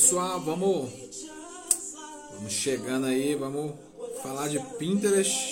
Pessoal, vamos, vamos chegando aí, vamos falar de Pinterest.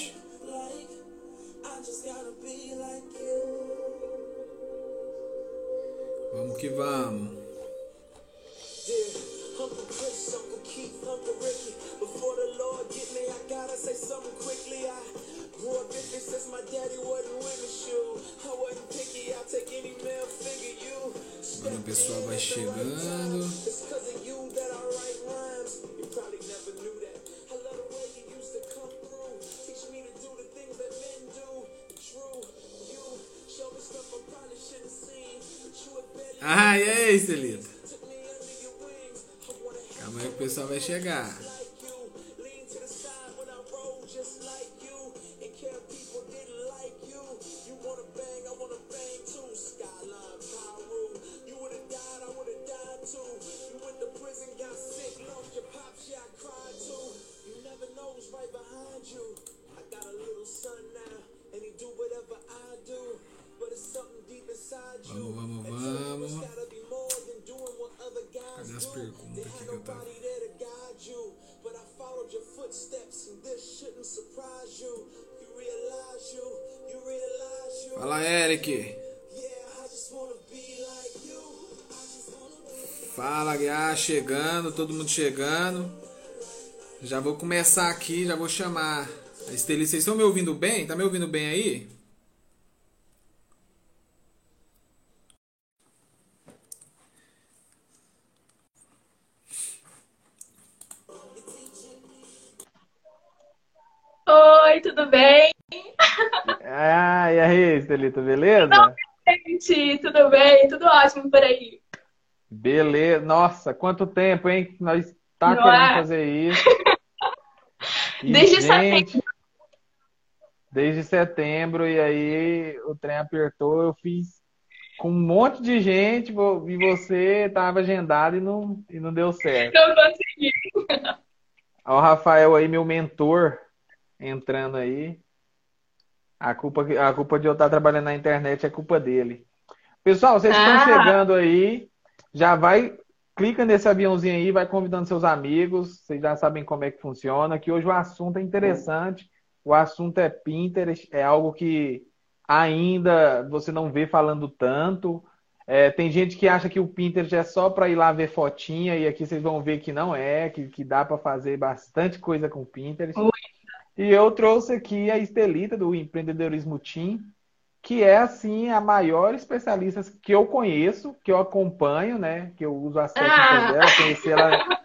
Fala, Guiá, chegando, todo mundo chegando. Já vou começar aqui, já vou chamar a Esteli. Vocês estão me ouvindo bem? Tá me ouvindo bem aí? Oi, tudo bem? Ah, e aí, Estelita, beleza? Gente, tudo bem? Tudo ótimo por aí. Beleza. Nossa, quanto tempo, hein? Nós tá Não querendo é? fazer isso. E, Desde gente, Desde setembro, e aí o trem apertou, eu fiz com um monte de gente, e você tava agendado e não, e não deu certo. Não consegui. Ó, o Rafael aí, meu mentor, entrando aí. A culpa, a culpa de eu estar trabalhando na internet é culpa dele. Pessoal, vocês estão Ah. chegando aí, já vai, clica nesse aviãozinho aí, vai convidando seus amigos, vocês já sabem como é que funciona, que hoje o assunto é interessante, o assunto é Pinterest, é algo que ainda você não vê falando tanto. É, tem gente que acha que o Pinterest é só para ir lá ver fotinha, e aqui vocês vão ver que não é, que, que dá para fazer bastante coisa com o Pinterest. E eu trouxe aqui a Estelita do Empreendedorismo Team, que é assim a maior especialista que eu conheço, que eu acompanho, né? Que eu uso as técnicas Ah. dela, conheci ela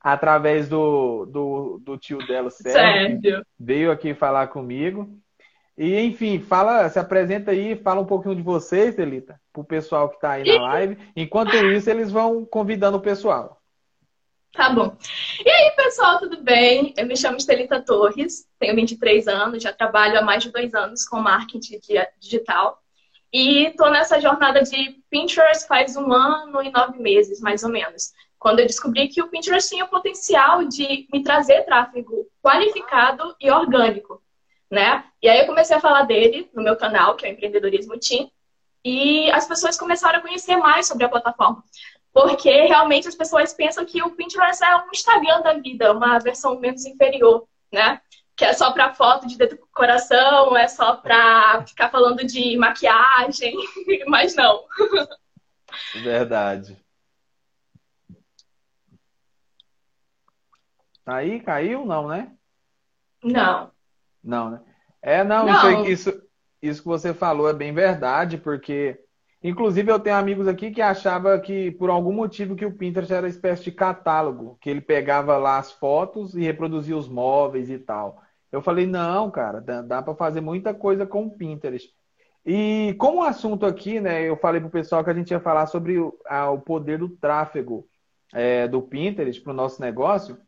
através do, do, do tio dela, Sérgio, que Sério. veio aqui falar comigo. E, enfim, fala, se apresenta aí, fala um pouquinho de você, Estelita, pro pessoal que tá aí na live. Enquanto isso, eles vão convidando o pessoal. Tá bom. E aí, pessoal, tudo bem? Eu me chamo Estelita Torres, tenho 23 anos, já trabalho há mais de dois anos com marketing di- digital. E estou nessa jornada de Pinterest faz um ano e nove meses, mais ou menos. Quando eu descobri que o Pinterest tinha o potencial de me trazer tráfego qualificado e orgânico, né? E aí eu comecei a falar dele no meu canal, que é o Empreendedorismo Team, e as pessoas começaram a conhecer mais sobre a plataforma. Porque realmente as pessoas pensam que o Pinterest é um Instagram da vida, uma versão menos inferior, né? Que é só para foto de decoração, é só para ficar falando de maquiagem, mas não. Verdade. Tá Aí, caiu? Não, né? Não. Não, né? É, não, Não. Isso, isso que você falou é bem verdade, porque, inclusive, eu tenho amigos aqui que achavam que, por algum motivo, que o Pinterest era uma espécie de catálogo, que ele pegava lá as fotos e reproduzia os móveis e tal. Eu falei, não, cara, dá, dá para fazer muita coisa com o Pinterest. E como o assunto aqui, né, eu falei pro pessoal que a gente ia falar sobre o, a- o poder do tráfego é, do Pinterest para o nosso negócio.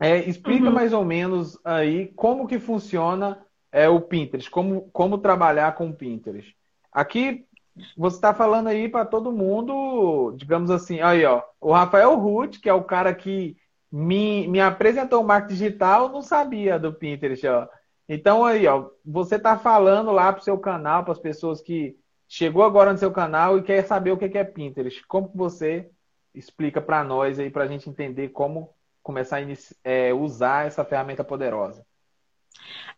É, explica Uhum. mais ou menos aí como que funciona é, o Pinterest, como, como trabalhar com o Pinterest. Aqui você está falando aí para todo mundo, digamos assim, aí ó, o Rafael Ruth, que é o cara que me, me apresentou o marketing digital, não sabia do Pinterest, ó. Então aí, ó, você está falando lá para o seu canal, para as pessoas que chegou agora no seu canal e quer saber o que é Pinterest. Como que você explica para nós aí para a gente entender como começar a é, usar essa ferramenta poderosa?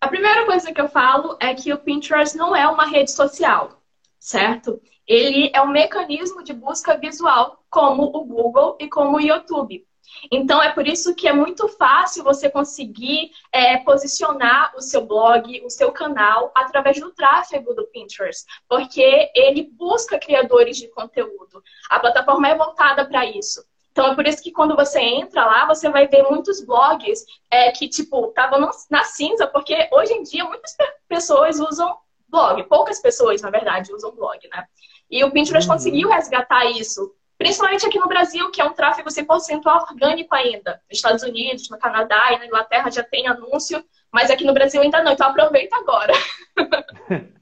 A primeira coisa que eu falo é que o Pinterest não é uma rede social, certo? Ele é um mecanismo de busca visual, como o Google e como o YouTube. Então, é por isso que é muito fácil você conseguir é, posicionar o seu blog, o seu canal, através do tráfego do Pinterest, porque ele busca criadores de conteúdo. A plataforma é voltada para isso. Então, é por isso que quando você entra lá, você vai ver muitos blogs é, que, tipo, estavam na cinza, porque hoje em dia muitas pessoas usam blog. Poucas pessoas, na verdade, usam blog, né? E o Pinterest uhum. conseguiu resgatar isso Principalmente aqui no Brasil, que é um tráfego 100% orgânico ainda. Nos Estados Unidos, no Canadá e na Inglaterra já tem anúncio, mas aqui no Brasil ainda não. Então aproveita agora.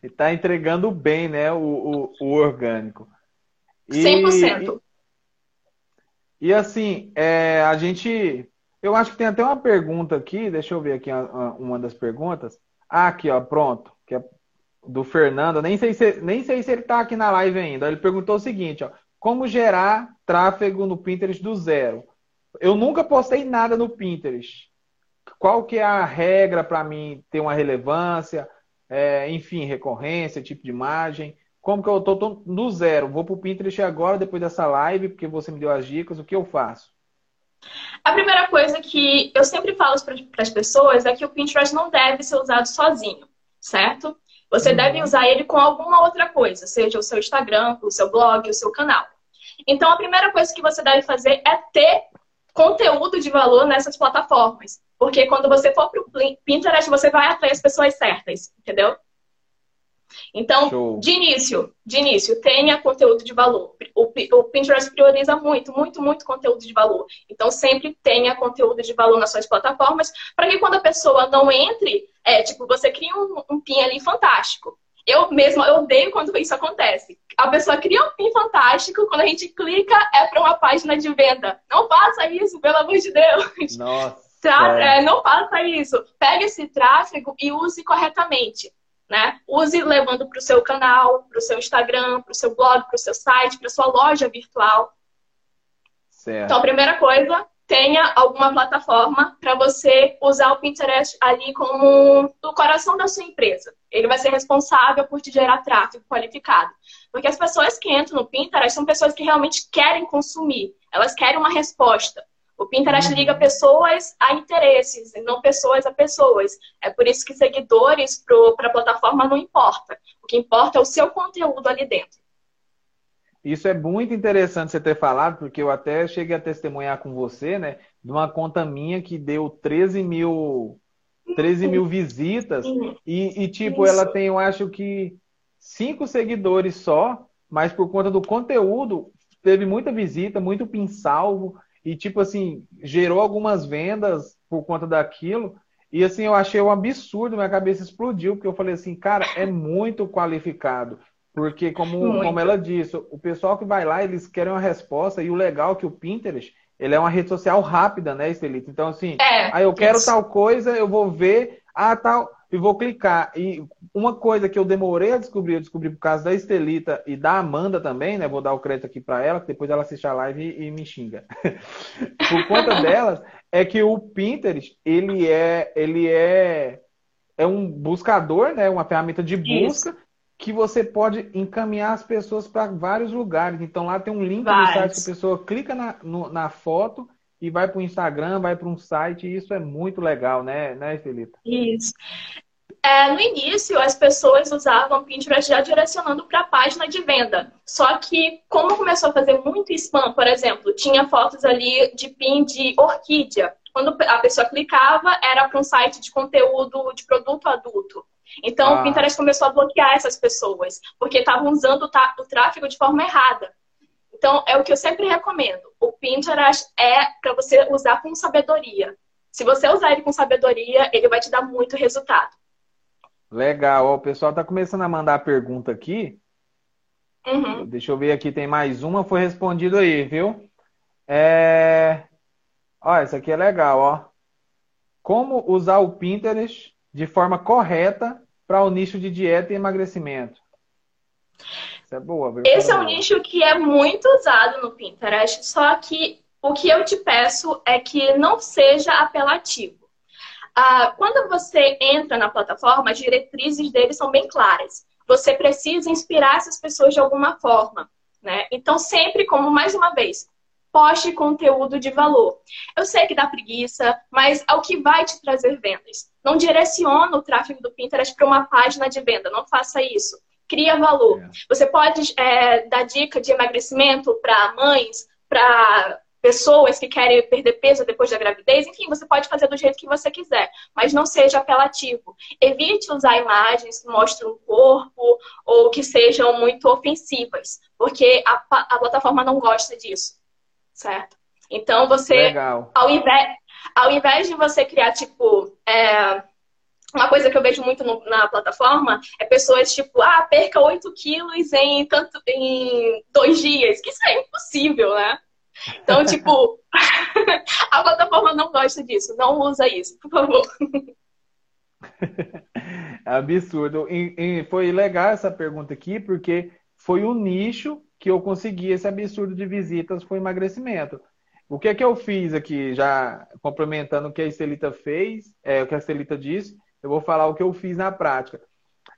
Está entregando bem, né, o, o, o orgânico. E, 100%. E, e assim, é, a gente... Eu acho que tem até uma pergunta aqui, deixa eu ver aqui uma, uma das perguntas. Ah, aqui, ó, pronto. Que é do Fernando. Nem sei se, nem sei se ele está aqui na live ainda. Ele perguntou o seguinte, ó. Como gerar tráfego no Pinterest do zero? Eu nunca postei nada no Pinterest. Qual que é a regra para mim ter uma relevância? É, enfim, recorrência, tipo de imagem. Como que eu tô, tô do zero? Vou para o Pinterest agora, depois dessa live, porque você me deu as dicas. O que eu faço? A primeira coisa que eu sempre falo para as pessoas é que o Pinterest não deve ser usado sozinho, certo? Você uhum. deve usar ele com alguma outra coisa, seja o seu Instagram, o seu blog, o seu canal. Então, a primeira coisa que você deve fazer é ter conteúdo de valor nessas plataformas. Porque quando você for para o Pinterest, você vai atrair as pessoas certas, entendeu? Então, Show. de início, de início, tenha conteúdo de valor. O, o, Pinterest prioriza muito, muito, muito conteúdo de valor. Então, sempre tenha conteúdo de valor nas suas plataformas, para que quando a pessoa não entre, é tipo, você cria um, um pin ali fantástico. Eu mesma, eu odeio quando isso acontece. A pessoa cria um pin fantástico, quando a gente clica, é para uma página de venda. Não faça isso, pelo amor de Deus. Nossa. É, não faça isso. Pegue esse tráfego e use corretamente né? Use levando para o seu canal, para o seu Instagram, para o seu blog, para o seu site, para sua loja virtual. Certo. Então, a primeira coisa, tenha alguma plataforma para você usar o Pinterest ali como o coração da sua empresa. Ele vai ser responsável por te gerar tráfego qualificado. Porque as pessoas que entram no Pinterest são pessoas que realmente querem consumir, elas querem uma resposta. O Pinterest liga uhum. pessoas a interesses, não pessoas a pessoas. É por isso que seguidores para a plataforma não importa. O que importa é o seu conteúdo ali dentro. Isso é muito interessante você ter falado, porque eu até cheguei a testemunhar com você, né? De uma conta minha que deu 13 mil, 13 mil visitas. E, e tipo, Isso. ela tem, eu acho que, cinco seguidores só, mas por conta do conteúdo, teve muita visita, muito pin salvo. E, tipo assim, gerou algumas vendas por conta daquilo. E, assim, eu achei um absurdo, minha cabeça explodiu, porque eu falei assim, cara, é muito qualificado. Porque, como, como ela disse, o pessoal que vai lá, eles querem uma resposta. E o legal é que o Pinterest, ele é uma rede social rápida, né, Estelita? Então, assim, é, aí eu quero isso. tal coisa, eu vou ver, ah, tal e vou clicar. E uma coisa que eu demorei a descobrir, eu descobri por causa da Estelita e da Amanda também, né? Vou dar o crédito aqui para ela, que depois ela assiste a live e, e me xinga. por conta delas, é que o Pinterest, ele é, ele é, é um buscador, né? Uma ferramenta de busca. Isso. Que você pode encaminhar as pessoas para vários lugares. Então lá tem um link no site que a pessoa clica na, no, na foto e vai para o Instagram, vai para um site, e isso é muito legal, né, né, Felita? Isso. É, no início, as pessoas usavam Pinterest já direcionando para a página de venda. Só que, como começou a fazer muito spam, por exemplo, tinha fotos ali de pin de orquídea. Quando a pessoa clicava, era para um site de conteúdo de produto adulto. Então, ah. o Pinterest começou a bloquear essas pessoas, porque estavam usando o tráfego de forma errada. Então, é o que eu sempre recomendo. O Pinterest é para você usar com sabedoria. Se você usar ele com sabedoria, ele vai te dar muito resultado. Legal. O pessoal está começando a mandar pergunta aqui. Uhum. Deixa eu ver aqui, tem mais uma, foi respondido aí, viu? É... Ó, essa aqui é legal, ó. Como usar o Pinterest de forma correta para o nicho de dieta e emagrecimento? Isso é boa. Esse é um nicho que é muito usado no Pinterest, só que o que eu te peço é que não seja apelativo. Ah, quando você entra na plataforma, as diretrizes dele são bem claras. Você precisa inspirar essas pessoas de alguma forma. Né? Então, sempre, como mais uma vez, poste conteúdo de valor. Eu sei que dá preguiça, mas é o que vai te trazer vendas. Não direciona o tráfego do Pinterest para uma página de venda, não faça isso. Cria valor. É. Você pode é, dar dica de emagrecimento para mães, para pessoas que querem perder peso depois da gravidez, enfim, você pode fazer do jeito que você quiser, mas não seja apelativo. Evite usar imagens que mostrem o corpo ou que sejam muito ofensivas, porque a, a plataforma não gosta disso, certo? Então você, Legal. ao invés, ao invés de você criar tipo é, uma coisa que eu vejo muito no, na plataforma é pessoas tipo, ah, perca 8 quilos em, tanto, em dois dias. Que isso é impossível, né? Então, tipo, a plataforma não gosta disso. Não usa isso, por favor. Absurdo. E, e foi legal essa pergunta aqui, porque foi o nicho que eu consegui esse absurdo de visitas, foi emagrecimento. O que é que eu fiz aqui, já complementando o que a Estelita fez, é, o que a Estelita disse, eu vou falar o que eu fiz na prática.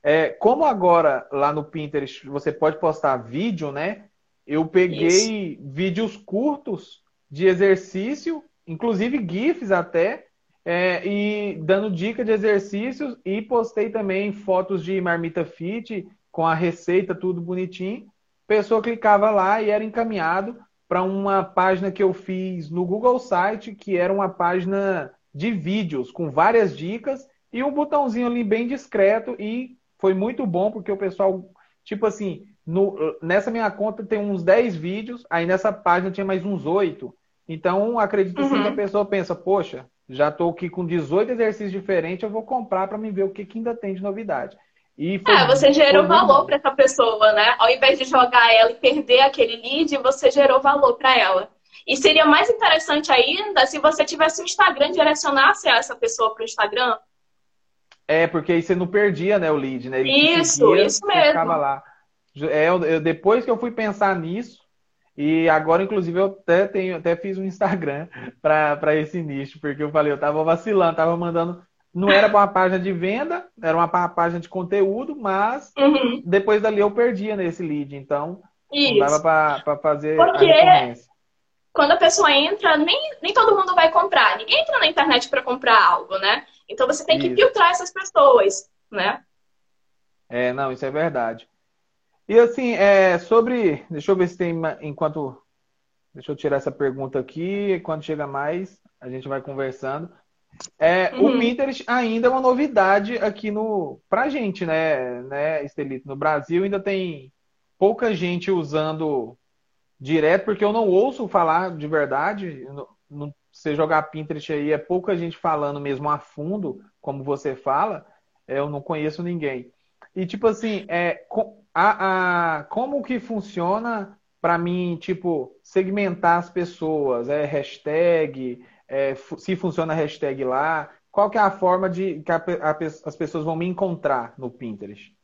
É, como agora lá no Pinterest você pode postar vídeo, né? Eu peguei Isso. vídeos curtos de exercício, inclusive GIFs até, é, e dando dica de exercícios e postei também fotos de marmita fit com a receita, tudo bonitinho. A pessoa clicava lá e era encaminhado para uma página que eu fiz no Google Site, que era uma página de vídeos com várias dicas e um botãozinho ali bem discreto e foi muito bom porque o pessoal, tipo assim, no, nessa minha conta tem uns 10 vídeos, aí nessa página tinha mais uns 8. Então, acredito uhum. que a pessoa pensa, poxa, já estou aqui com 18 exercícios diferentes, eu vou comprar para me ver o que, que ainda tem de novidade. E foi, é, você gerou valor para essa pessoa, né? Ao invés de jogar ela e perder aquele lead, você gerou valor para ela. E seria mais interessante ainda se você tivesse um Instagram, direcionasse essa pessoa para o Instagram. É, porque aí você não perdia, né, o lead, né? Ele isso, seguia, isso mesmo. Ficava lá. É, eu, eu, depois que eu fui pensar nisso, e agora, inclusive, eu até, tenho, até fiz um Instagram para esse nicho, porque eu falei, eu tava vacilando, tava mandando. Não era uma página de venda, era uma página de conteúdo, mas uhum. depois dali eu perdia nesse lead. Então, Isso. não dava para fazer porque... a quando a pessoa entra, nem, nem todo mundo vai comprar. Ninguém entra na internet para comprar algo, né? Então você tem que isso. filtrar essas pessoas, né? É, não, isso é verdade. E assim, é, sobre. Deixa eu ver se tem. Enquanto. Deixa eu tirar essa pergunta aqui. Quando chega mais, a gente vai conversando. É, uhum. O Pinterest ainda é uma novidade aqui no pra gente, né, né, Estelito? No Brasil ainda tem pouca gente usando direto, porque eu não ouço falar de verdade. No, no, você jogar Pinterest aí, é pouca gente falando mesmo a fundo, como você fala. É, eu não conheço ninguém. E tipo assim, é, a, a, como que funciona para mim, tipo, segmentar as pessoas? É hashtag? É, se funciona a hashtag lá? Qual que é a forma de que a, a, as pessoas vão me encontrar no Pinterest?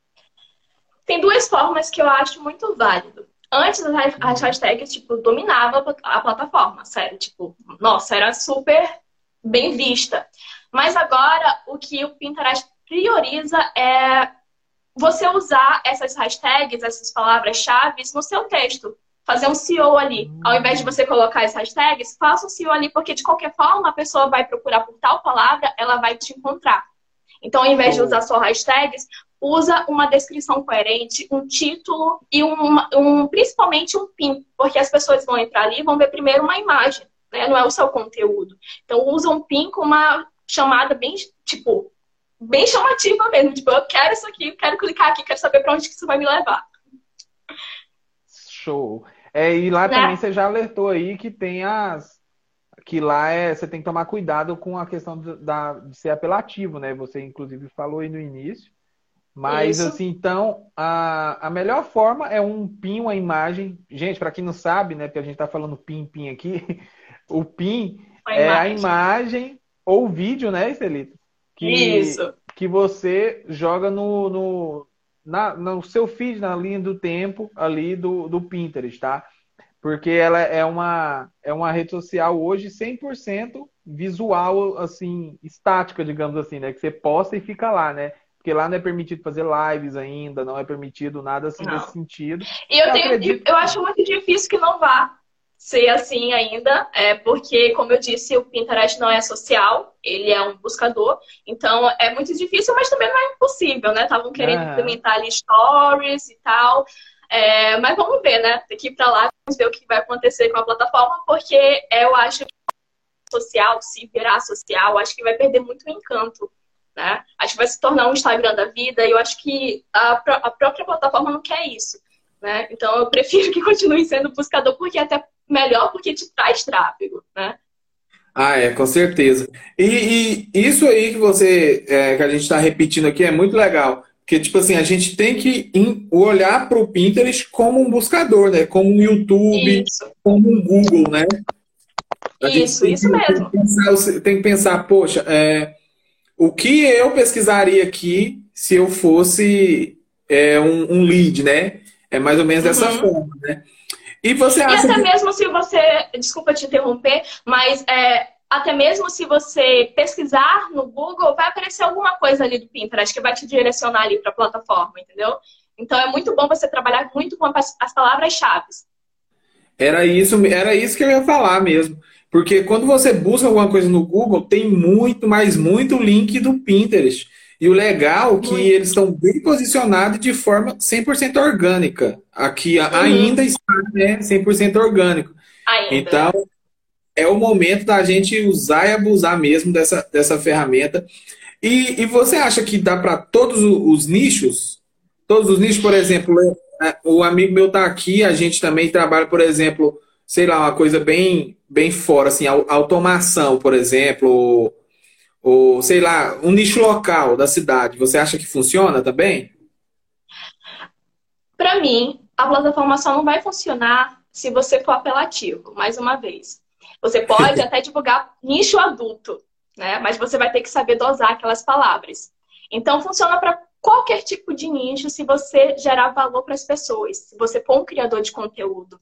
Tem duas formas que eu acho muito válido. Antes as uhum. hashtags, tipo, dominava a plataforma, sério. Tipo, nossa, era super bem vista. Mas agora, o que o Pinterest prioriza é você usar essas hashtags, essas palavras-chave no seu texto. Fazer um SEO ali. Ao invés de você colocar as hashtags, faça um SEO ali, porque de qualquer forma a pessoa vai procurar por tal palavra, ela vai te encontrar. Então, ao invés de usar só hashtags, usa uma descrição coerente, um título e um, um, principalmente um pin, porque as pessoas vão entrar ali e vão ver primeiro uma imagem, né? não é o seu conteúdo. Então, usa um pin com uma chamada bem, tipo, bem chamativa mesmo. Tipo, eu quero isso aqui, quero clicar aqui, quero saber para onde que isso vai me levar. Show. É, e lá né? também você já alertou aí que tem as. Que lá é, você tem que tomar cuidado com a questão da, de ser apelativo, né? Você, inclusive, falou aí no início. Mas, Isso. assim, então, a, a melhor forma é um PIN, uma imagem. Gente, para quem não sabe, né? Porque a gente tá falando PIN, PIN aqui. O PIN a é imagem. a imagem ou vídeo, né, Celito? que, Isso. que você joga no, no, na, no seu feed, na linha do tempo ali do, do Pinterest, tá? Porque ela é uma, é uma rede social hoje 100% visual, assim, estática, digamos assim, né? Que você posta e fica lá, né? Porque lá não é permitido fazer lives ainda, não é permitido nada assim não. nesse sentido. E eu, eu, tenho, acredito... eu acho muito difícil que não vá ser assim ainda, é porque, como eu disse, o Pinterest não é social, ele é um buscador, então é muito difícil, mas também não é impossível, né? Estavam querendo é. implementar ali stories e tal, é, mas vamos ver, né? Daqui para lá, vamos ver o que vai acontecer com a plataforma, porque eu acho que social, se virar social, acho que vai perder muito o encanto. Né? Acho que vai se tornar um Instagram da vida e eu acho que a, a própria plataforma não quer isso. Né? Então eu prefiro que continue sendo buscador porque até melhor porque te traz tráfego, né? Ah, é, com certeza. E, e isso aí que você, é, que a gente está repetindo aqui é muito legal. Porque, tipo assim, a gente tem que olhar para o Pinterest como um buscador, né? Como um YouTube, isso. como um Google, né? A isso, isso que, mesmo. Tem que, pensar, tem que pensar, poxa, é, o que eu pesquisaria aqui se eu fosse é, um, um lead, né? É mais ou menos dessa uhum. forma, né? E você acha. E até que... mesmo se você. Desculpa te interromper, mas é, até mesmo se você pesquisar no Google, vai aparecer alguma coisa ali do Pinterest que vai te direcionar ali para a plataforma, entendeu? Então é muito bom você trabalhar muito com as palavras-chave. Era isso, era isso que eu ia falar mesmo. Porque quando você busca alguma coisa no Google, tem muito, mas muito link do Pinterest. E o legal é que Muito. eles estão bem posicionados de forma 100% orgânica. Aqui uhum. ainda está né, 100% orgânico. Ainda. Então, é o momento da gente usar e abusar mesmo dessa, dessa ferramenta. E, e você acha que dá para todos os nichos? Todos os nichos, por exemplo, é, o amigo meu está aqui, a gente também trabalha, por exemplo, sei lá, uma coisa bem, bem fora, assim, automação, por exemplo, ou, sei lá, um nicho local da cidade, você acha que funciona também? Para mim, a plataforma só não vai funcionar se você for apelativo, mais uma vez. Você pode até divulgar nicho adulto, né? Mas você vai ter que saber dosar aquelas palavras. Então, funciona para qualquer tipo de nicho se você gerar valor para as pessoas, se você for um criador de conteúdo.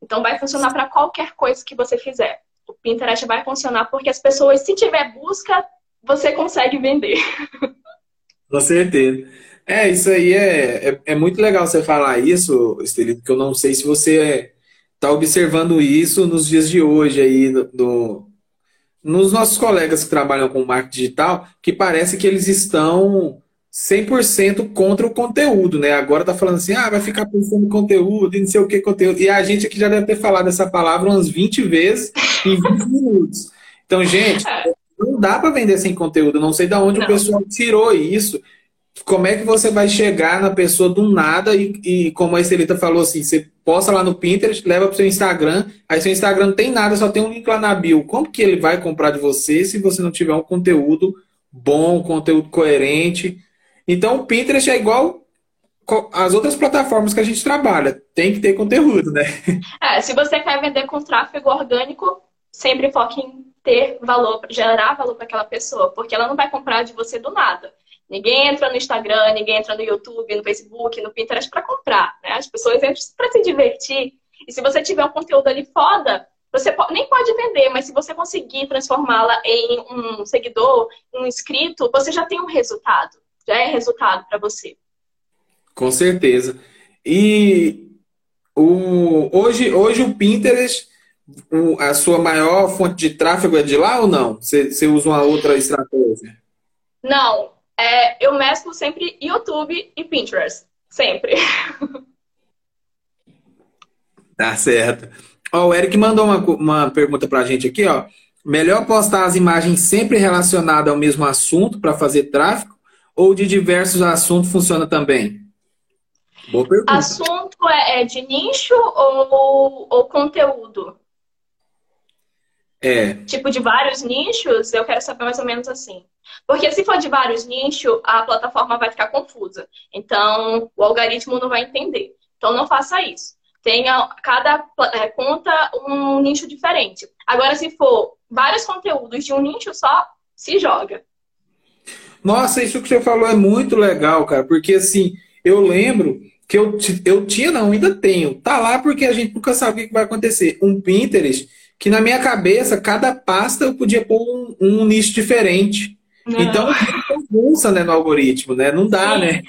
Então, vai funcionar para qualquer coisa que você fizer o Pinterest vai funcionar porque as pessoas, se tiver busca, você consegue vender. Com certeza. É, isso aí é, é, é muito legal você falar isso, Estelito, porque eu não sei se você está observando isso nos dias de hoje aí do, do, nos nossos colegas que trabalham com marketing digital, que parece que eles estão 100% contra o conteúdo, né? Agora tá falando assim, ah, vai ficar pensando em conteúdo e não sei o que conteúdo. E a gente aqui já deve ter falado essa palavra umas 20 vezes em 20 minutos. Então, gente, não dá para vender sem conteúdo. Não sei de onde não. o pessoal tirou isso. Como é que você vai chegar na pessoa do nada e, e como a Estelita falou assim, você posta lá no Pinterest, leva para seu Instagram, aí seu Instagram não tem nada, só tem um link lá na bio. Como que ele vai comprar de você se você não tiver um conteúdo bom, um conteúdo coerente? Então, o Pinterest é igual as outras plataformas que a gente trabalha. Tem que ter conteúdo, né? É, se você quer vender com tráfego orgânico, sempre foque em ter valor, gerar valor para aquela pessoa, porque ela não vai comprar de você do nada. Ninguém entra no Instagram, ninguém entra no YouTube, no Facebook, no Pinterest para comprar. Né? As pessoas entram para se divertir. E se você tiver um conteúdo ali foda, você nem pode vender, mas se você conseguir transformá-la em um seguidor, um inscrito, você já tem um resultado já é resultado para você. Com certeza. E o, hoje, hoje o Pinterest, o, a sua maior fonte de tráfego é de lá ou não? Você, você usa uma outra estratégia? Não. É, eu mesclo sempre YouTube e Pinterest. Sempre. Tá certo. Ó, o Eric mandou uma, uma pergunta pra gente aqui, ó. Melhor postar as imagens sempre relacionadas ao mesmo assunto para fazer tráfego ou de diversos assuntos funciona também? Boa pergunta. Assunto é, é de nicho ou, ou conteúdo? É. Tipo, de vários nichos, eu quero saber mais ou menos assim. Porque se for de vários nichos, a plataforma vai ficar confusa. Então, o algoritmo não vai entender. Então, não faça isso. Tenha cada é, conta um nicho diferente. Agora, se for vários conteúdos de um nicho só, se joga. Nossa, isso que você falou é muito legal, cara, porque assim, eu lembro que eu, eu tinha, não, ainda tenho. Tá lá porque a gente nunca sabe o que vai acontecer. Um Pinterest que na minha cabeça, cada pasta eu podia pôr um, um nicho diferente. Não. Então, bagunça né, no algoritmo, né? Não dá, Sim. né?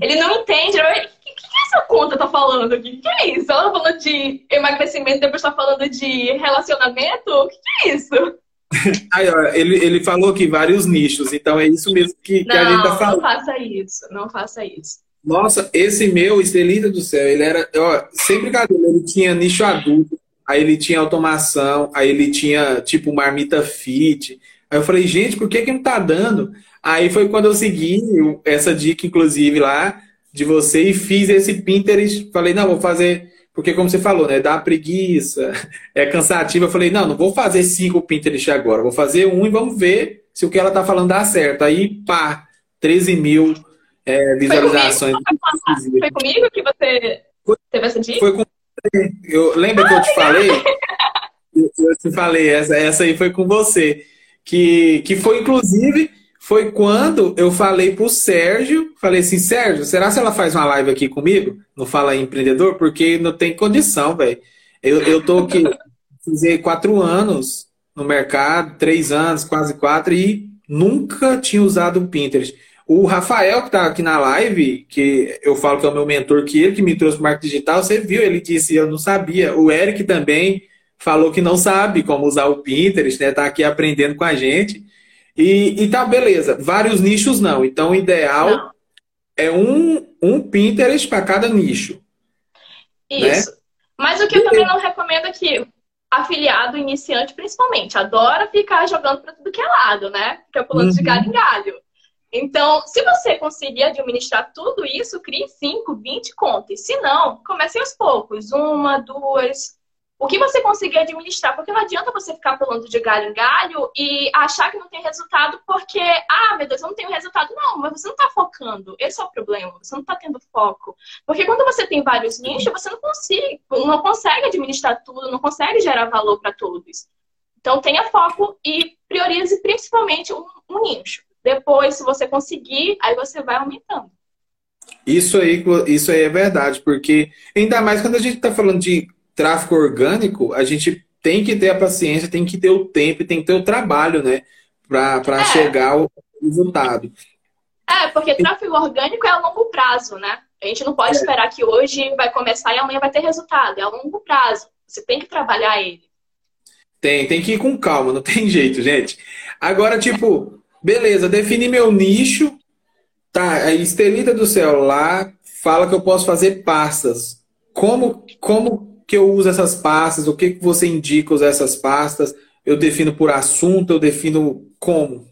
Ele não entende. O que, que essa conta tá falando aqui? O que é isso? Ela tá falando de emagrecimento, depois tá falando de relacionamento? O que, que é isso? Aí, ó, ele, ele falou aqui vários nichos, então é isso mesmo que, que a gente tá falando. Não faça isso, não faça isso. Nossa, esse meu, Estelita do Céu, ele era, ó, sem brincadeira, ele tinha nicho adulto, aí ele tinha automação, aí ele tinha tipo marmita fit. Aí eu falei, gente, por que que não tá dando? Aí foi quando eu segui essa dica, inclusive, lá de você e fiz esse Pinterest. Falei, não, vou fazer, porque como você falou, né? Dá preguiça, é cansativo. Eu falei, não, não vou fazer cinco Pinterest agora, vou fazer um e vamos ver se o que ela tá falando dá certo. Aí, pá, 13 mil é, visualizações. Foi comigo? Foi comigo que você teve essa dica? Foi com. Eu, lembra que eu te falei? Eu, eu te falei, essa, essa aí foi com você. Que, que foi, inclusive, foi quando eu falei pro Sérgio, falei assim, Sérgio, será se ela faz uma live aqui comigo? No Fala Empreendedor? Porque não tem condição, velho. Eu, eu tô aqui, fiz quatro anos no mercado, três anos, quase quatro, e nunca tinha usado o Pinterest. O Rafael, que está aqui na live, que eu falo que é o meu mentor, que ele que me trouxe para marketing digital, você viu, ele disse, eu não sabia. O Eric também falou que não sabe como usar o Pinterest, né? Tá aqui aprendendo com a gente. E, e tá, beleza. Vários nichos não. Então, o ideal não. é um, um Pinterest para cada nicho. Né? Isso. Né? Mas o que eu também não recomendo é que afiliado iniciante, principalmente, adora ficar jogando para tudo que é lado, né? Fica pulando uhum. de galho em galho. Então, se você conseguir administrar tudo isso, crie 5, 20 contas. Se não, comece aos poucos. Uma, duas. O que você conseguir administrar. Porque não adianta você ficar pulando de galho em galho e achar que não tem resultado porque, ah, meu Deus, eu não tenho resultado. Não, mas você não está focando. Esse é o problema. Você não está tendo foco. Porque quando você tem vários nichos, você não consegue, não consegue administrar tudo, não consegue gerar valor para todos. Então, tenha foco e priorize principalmente um, um nicho. Depois, se você conseguir, aí você vai aumentando. Isso aí, isso aí é verdade, porque ainda mais quando a gente está falando de tráfego orgânico, a gente tem que ter a paciência, tem que ter o tempo, tem que ter o trabalho, né? Para é. chegar ao resultado. É, porque tráfego orgânico é a longo prazo, né? A gente não pode é. esperar que hoje vai começar e amanhã vai ter resultado. É a longo prazo. Você tem que trabalhar ele. Tem, tem que ir com calma, não tem jeito, gente. Agora, tipo, Beleza, defini meu nicho. Tá, a Estelita do Céu lá fala que eu posso fazer pastas. Como, como que eu uso essas pastas? O que, que você indica usar essas pastas? Eu defino por assunto, eu defino como?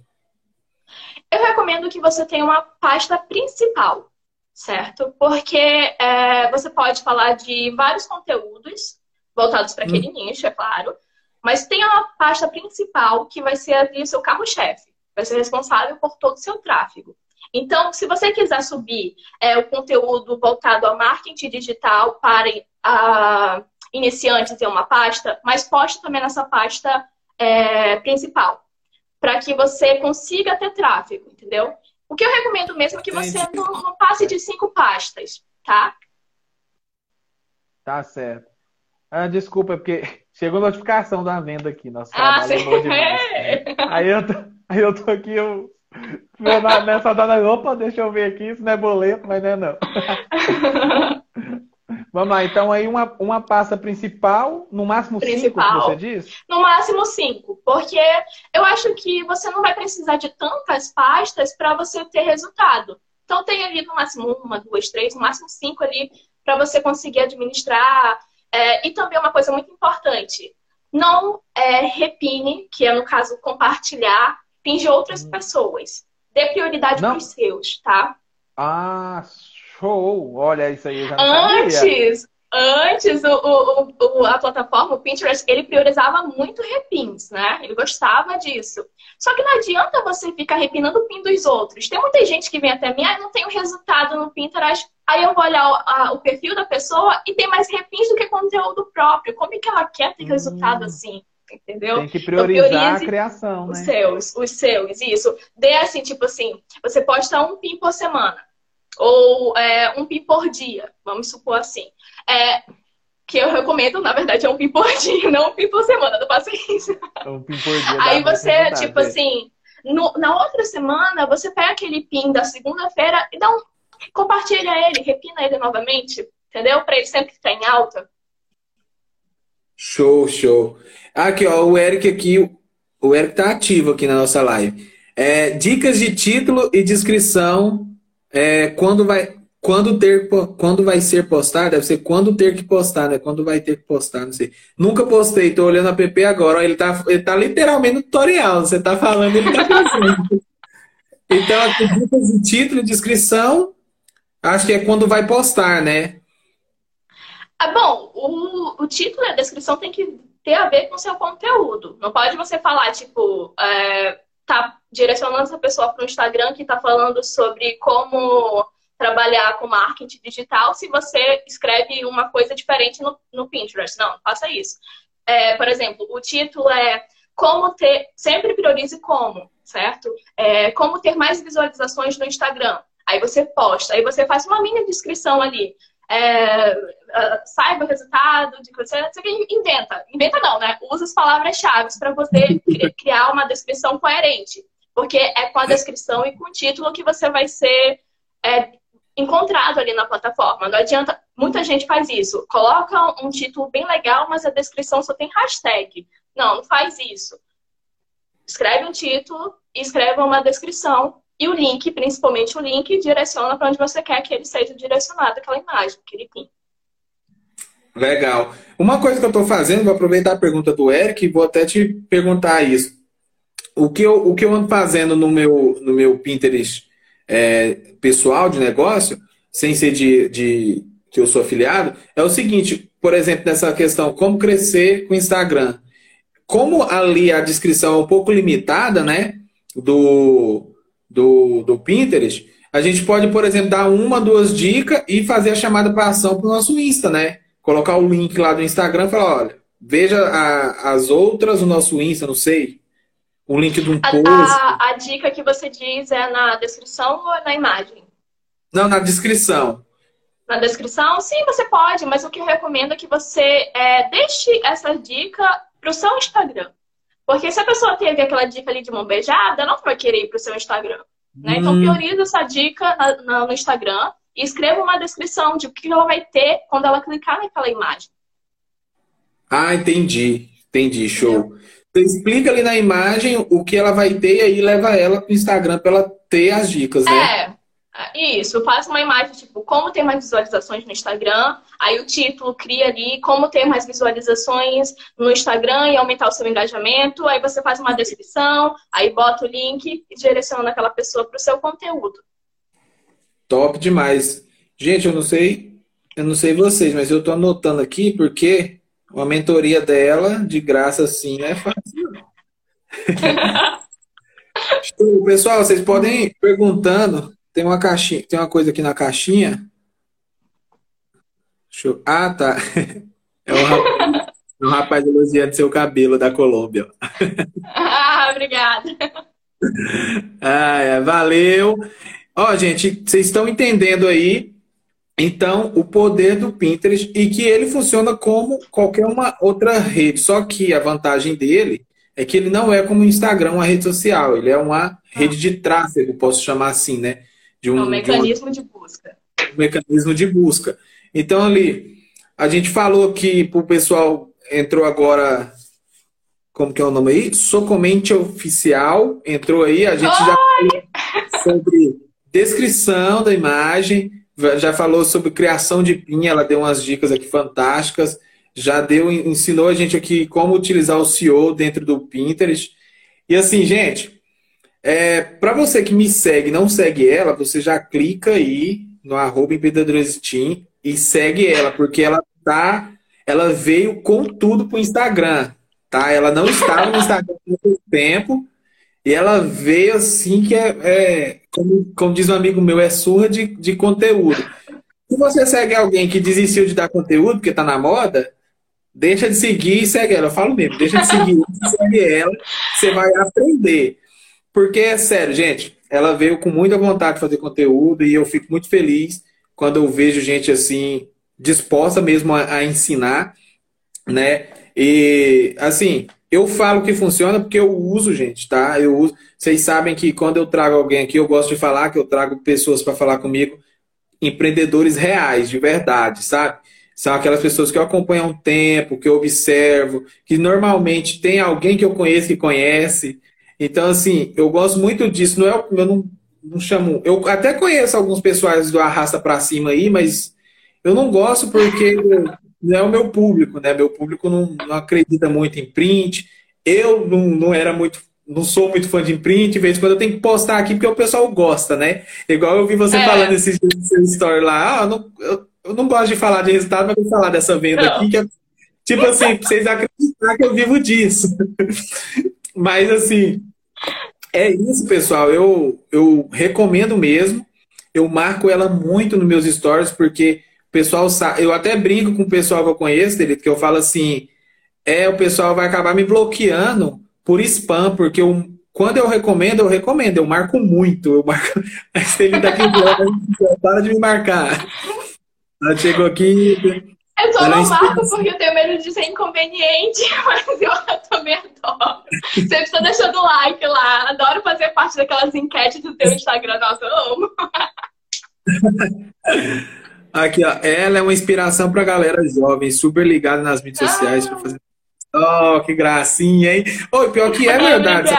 Eu recomendo que você tenha uma pasta principal, certo? Porque é, você pode falar de vários conteúdos voltados para aquele hum. nicho, é claro, mas tem uma pasta principal que vai ser ali o seu carro-chefe vai ser responsável por todo o seu tráfego. Então, se você quiser subir é, o conteúdo voltado ao marketing digital para a, iniciantes em uma pasta, mas poste também nessa pasta é, principal, para que você consiga ter tráfego, entendeu? O que eu recomendo mesmo é que você não, não passe de cinco pastas, tá? Tá certo. Ah, desculpa, porque chegou notificação da venda aqui. Nosso ah, é bom demais. Aí eu tô... Aí eu tô aqui, eu. Nessa data, opa, deixa eu ver aqui, isso não é boleto, mas não é não. Vamos lá, então aí uma, uma pasta principal, no máximo principal, cinco, você diz? No máximo cinco, porque eu acho que você não vai precisar de tantas pastas para você ter resultado. Então tem ali no máximo uma, duas, três, no máximo cinco ali para você conseguir administrar. É, e também uma coisa muito importante, não é, repine, que é no caso compartilhar de outras hum. pessoas. Dê prioridade para os seus, tá? Ah, show! Olha, isso aí Antes, sabia. antes o, o, o, a plataforma, o Pinterest, ele priorizava muito repins, né? Ele gostava disso. Só que não adianta você ficar repinando o pin dos outros. Tem muita gente que vem até mim, ah, não tem o resultado no Pinterest. Aí eu vou olhar o, a, o perfil da pessoa e tem mais repins do que conteúdo próprio. Como é que ela quer ter hum. resultado assim? Entendeu? Tem que priorizar então, a criação, né? Os seus, os seus, isso. Dê assim, tipo assim, você posta um PIN por semana. ou é, um PIN por dia, vamos supor assim. É, que eu recomendo, na verdade, é um PIN por dia, não um PIN por semana, faça isso. É um PIN por dia. Aí você, tipo assim, no, na outra semana, você pega aquele PIN da segunda-feira e dá um. compartilha ele, repina ele novamente, entendeu? Para ele sempre ficar em alta. Show, show. Aqui, ó, o Eric aqui, o Eric tá ativo aqui na nossa live. É, dicas de título e descrição é, quando vai quando ter quando vai ser postado, deve ser quando ter que postar, né? Quando vai ter que postar, não sei. Nunca postei, tô olhando a PP agora, ó, ele tá ele tá literalmente no tutorial, você tá falando, ele tá fazendo. então, aqui, dicas de título e descrição, acho que é quando vai postar, né? Ah, bom, o, o título e a descrição tem que ter a ver com o seu conteúdo. Não pode você falar, tipo, é, tá direcionando essa pessoa para o Instagram que está falando sobre como trabalhar com marketing digital se você escreve uma coisa diferente no, no Pinterest. Não, não faça isso. É, por exemplo, o título é como ter, sempre priorize como, certo? É, como ter mais visualizações no Instagram. Aí você posta, aí você faz uma mini descrição ali é, é, saiba o resultado de você, você inventa. Inventa não, né? Usa as palavras-chave para você criar uma descrição coerente. Porque é com a descrição e com o título que você vai ser é, encontrado ali na plataforma. Não adianta. Muita gente faz isso. Coloca um título bem legal, mas a descrição só tem hashtag. Não, não faz isso. Escreve um título e escreva uma descrição e o link, principalmente o link, direciona para onde você quer que ele seja direcionado, aquela imagem, aquele pin. Legal. Uma coisa que eu estou fazendo, vou aproveitar a pergunta do Eric e vou até te perguntar isso. O que eu, o que eu ando fazendo no meu, no meu Pinterest é, pessoal de negócio, sem ser de, de que eu sou afiliado, é o seguinte, por exemplo, nessa questão, como crescer com o Instagram. Como ali a descrição é um pouco limitada, né? Do, do, do Pinterest, a gente pode, por exemplo, dar uma, duas dicas e fazer a chamada para ação para o nosso Insta, né? Colocar o link lá do Instagram e falar, olha, veja a, as outras no nosso Insta, não sei. O link de um a, post. A, a, dica que você diz é na descrição ou na imagem? Não, na descrição. Na descrição, sim, você pode, mas o que eu recomendo é que você é, deixe essa dica para o seu Instagram. Porque se a pessoa teve aquela dica ali de mão beijada, ela não vai querer ir para o seu Instagram. Né? Então, hum. prioriza essa dica na, na, no Instagram e escreva uma descrição de o que ela vai ter quando ela clicar naquela imagem. Ah, entendi. Entendi, show. Você explica ali na imagem o que ela vai ter e aí leva ela para o Instagram para ela ter as dicas, né? É, isso, faça uma imagem tipo como ter mais visualizações no Instagram, aí o título cria ali como ter mais visualizações no Instagram e aumentar o seu engajamento, aí você faz uma descrição, aí bota o link e direciona aquela pessoa para o seu conteúdo. Top demais. Gente, eu não sei, eu não sei vocês, mas eu estou anotando aqui porque uma mentoria dela de graça assim é fácil. Pessoal, vocês podem ir perguntando tem uma caixinha, tem uma coisa aqui na caixinha. Eu... Ah, tá. É um rapaz, é um rapaz elogiando seu cabelo da Colômbia. Ah, obrigada. Ah, é, valeu. Ó, gente, vocês estão entendendo aí, então, o poder do Pinterest e que ele funciona como qualquer uma outra rede. Só que a vantagem dele é que ele não é como o Instagram, uma rede social. Ele é uma rede de tráfego, posso chamar assim, né? De um, é um mecanismo de, um, de busca. Um mecanismo de busca. Então, ali, a gente falou que para o pessoal entrou agora. Como que é o nome aí? Socomente Oficial entrou aí. A gente Oi! já falou sobre descrição da imagem, já falou sobre criação de pinha, ela deu umas dicas aqui fantásticas. Já deu, ensinou a gente aqui como utilizar o SEO dentro do Pinterest. E assim, gente, é, para você que me segue não segue ela, você já clica aí no arroba Steam e segue ela, porque ela tá. Ela veio com tudo pro Instagram. Tá? Ela não estava no Instagram há muito tempo. E ela veio assim que é, é como, como, diz um amigo meu, é surra de, de conteúdo. Se você segue alguém que desistiu de dar conteúdo porque tá na moda, deixa de seguir e segue ela. Eu falo mesmo, deixa de seguir e segue ela, você vai aprender. Porque é sério, gente, ela veio com muita vontade de fazer conteúdo e eu fico muito feliz quando eu vejo gente assim disposta mesmo a, a ensinar, né? E assim, eu falo que funciona porque eu uso, gente, tá? Eu uso. Vocês sabem que quando eu trago alguém aqui, eu gosto de falar que eu trago pessoas para falar comigo, empreendedores reais, de verdade, sabe? São aquelas pessoas que eu acompanho há um tempo, que eu observo, que normalmente tem alguém que eu conheço que conhece. Então, assim, eu gosto muito disso. Não é, eu não, não chamo. Eu até conheço alguns pessoais do Arrasta para Cima aí, mas eu não gosto porque não é o meu público, né? Meu público não, não acredita muito em print. Eu não, não era muito não sou muito fã de print, de vez em quando eu tenho que postar aqui porque o pessoal gosta, né? Igual eu vi você é. falando esses dias no seu story lá, ah, não, eu, eu, não gosto de falar de resultado, mas vou falar dessa venda não. aqui, que é, tipo assim, pra vocês acreditarem que eu vivo disso. Mas assim, é isso, pessoal. Eu, eu recomendo mesmo. Eu marco ela muito nos meus stories, porque o pessoal sabe. Eu até brinco com o pessoal que eu conheço, dele, que eu falo assim: é, o pessoal vai acabar me bloqueando por spam, porque eu, quando eu recomendo, eu recomendo, eu marco muito. Eu marco. Mas ele daqui para de me marcar. Ela chegou aqui. Eu só não marco porque eu tenho medo de ser inconveniente, mas eu também adoro. Sempre estou deixando like lá. Adoro fazer parte daquelas enquetes do teu Instagram. Nossa, eu amo. Aqui, ó. Ela é uma inspiração pra galera jovem, super ligada nas mídias ah. sociais para fazer. Oh, que gracinha, hein? Oh, pior que é verdade.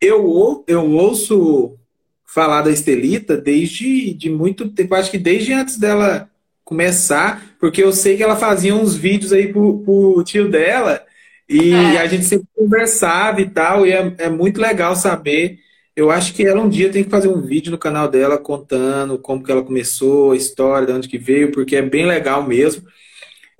eu, eu ouço falar da Estelita desde de muito tempo, acho que desde antes dela começar, porque eu sei que ela fazia uns vídeos aí pro, pro tio dela e é. a gente sempre conversava e tal, e é, é muito legal saber eu acho que ela um dia tem que fazer um vídeo no canal dela contando como que ela começou, a história, de onde que veio, porque é bem legal mesmo.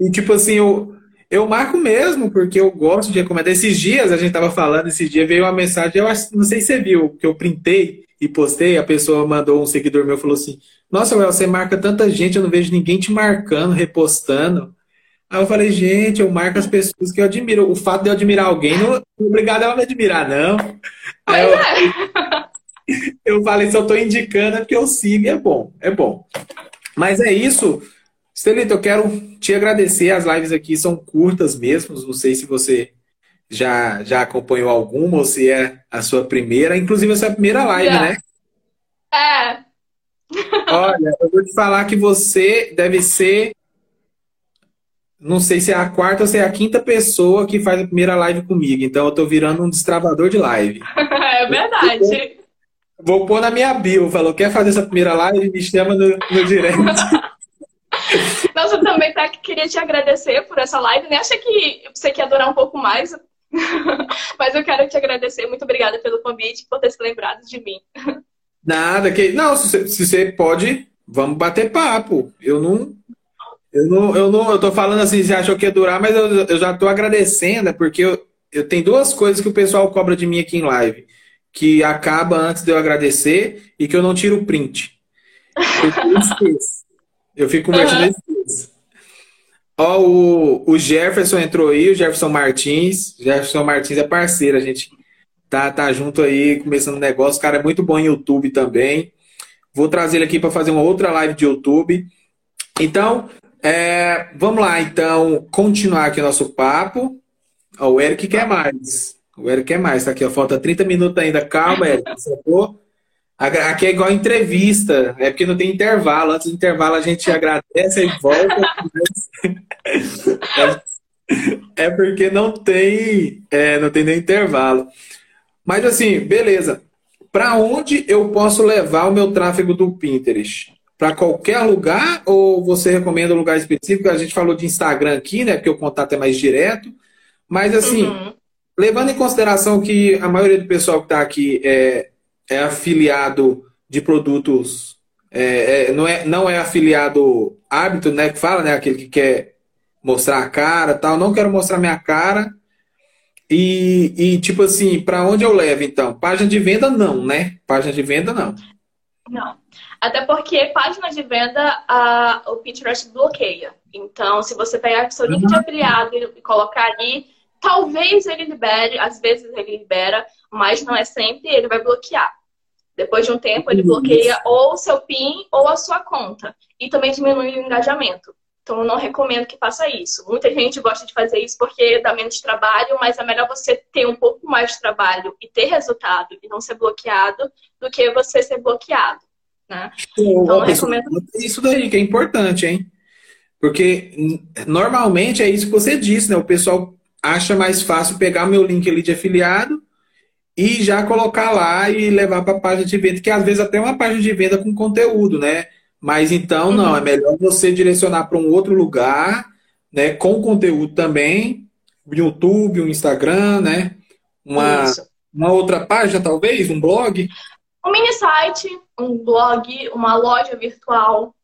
E tipo assim, eu, eu marco mesmo, porque eu gosto de recomendar. Esses dias, a gente tava falando, esse dia veio uma mensagem, eu acho, não sei se você viu, que eu printei e postei, a pessoa mandou, um seguidor meu falou assim, nossa, Well, você marca tanta gente, eu não vejo ninguém te marcando, repostando. Aí eu falei, gente, eu marco as pessoas que eu admiro. O fato de eu admirar alguém não é obrigado ela me admirar, não. Aí eu, é. eu falei, se eu estou indicando é porque eu sigo, é bom, é bom. Mas é isso. Estelita, eu quero te agradecer. As lives aqui são curtas mesmo. Não sei se você já, já acompanhou alguma ou se é a sua primeira. Inclusive, a sua primeira live, yeah. né? É. Olha, eu vou te falar que você deve ser não sei se é a quarta ou se é a quinta pessoa que faz a primeira live comigo. Então eu tô virando um destravador de live. é verdade. Vou, vou pôr na minha bio. Falou, quer fazer essa primeira live? Me chama no, no direct. Nossa, eu também tá, queria te agradecer por essa live. Né? Acha que você quer durar um pouco mais, mas eu quero te agradecer. Muito obrigada pelo convite, por ter se lembrado de mim. Nada, que não, se você, se você pode, vamos bater papo. Eu não, eu não, eu não, eu tô falando assim, você achou que ia durar, mas eu, eu já tô agradecendo, é porque eu, eu tenho duas coisas que o pessoal cobra de mim aqui em live, que acaba antes de eu agradecer e que eu não tiro o print. Eu. Eu fico conversando uhum. Ó, o, o Jefferson entrou aí, o Jefferson Martins. Jefferson Martins é parceiro, a gente tá, tá junto aí, começando o negócio. O cara é muito bom em YouTube também. Vou trazer ele aqui para fazer uma outra live de YouTube. Então, é, vamos lá, então, continuar aqui o nosso papo. Ó, o Eric quer mais. O Eric quer mais. Tá aqui, ó, falta 30 minutos ainda. Calma, Eric. Aqui é igual entrevista, é porque não tem intervalo. Antes do intervalo a gente agradece e volta. é porque não tem, é, não tem nem intervalo. Mas assim, beleza. Para onde eu posso levar o meu tráfego do Pinterest? para qualquer lugar ou você recomenda um lugar específico? A gente falou de Instagram aqui, né? Porque o contato é mais direto. Mas assim, uhum. levando em consideração que a maioria do pessoal que está aqui é, é afiliado de produtos, é, é, não, é, não é afiliado hábito, né? Que fala, né? Aquele que quer mostrar a cara tal. Não quero mostrar minha cara. E, e tipo assim, para onde eu levo então? Página de venda não, né? Página de venda não. Não. Até porque página de venda a, o Pinterest bloqueia. Então, se você pegar seu link de afiliado e colocar ali, talvez ele libere, às vezes ele libera, mas não é sempre, ele vai bloquear. Depois de um tempo, ele bloqueia ou o seu PIN ou a sua conta. E também diminui o engajamento. Então, eu não recomendo que faça isso. Muita gente gosta de fazer isso porque dá menos trabalho, mas é melhor você ter um pouco mais de trabalho e ter resultado e não ser bloqueado do que você ser bloqueado. Né? Então, eu recomendo. Isso daí que é importante, hein? Porque normalmente é isso que você disse, né? O pessoal acha mais fácil pegar meu link ali de afiliado e já colocar lá e levar para a página de venda, que às vezes até é uma página de venda com conteúdo, né? Mas então não, uhum. é melhor você direcionar para um outro lugar, né? Com conteúdo também, o YouTube, o Instagram, né? Uma, uma outra página, talvez, um blog. Um mini site, um blog, uma loja virtual,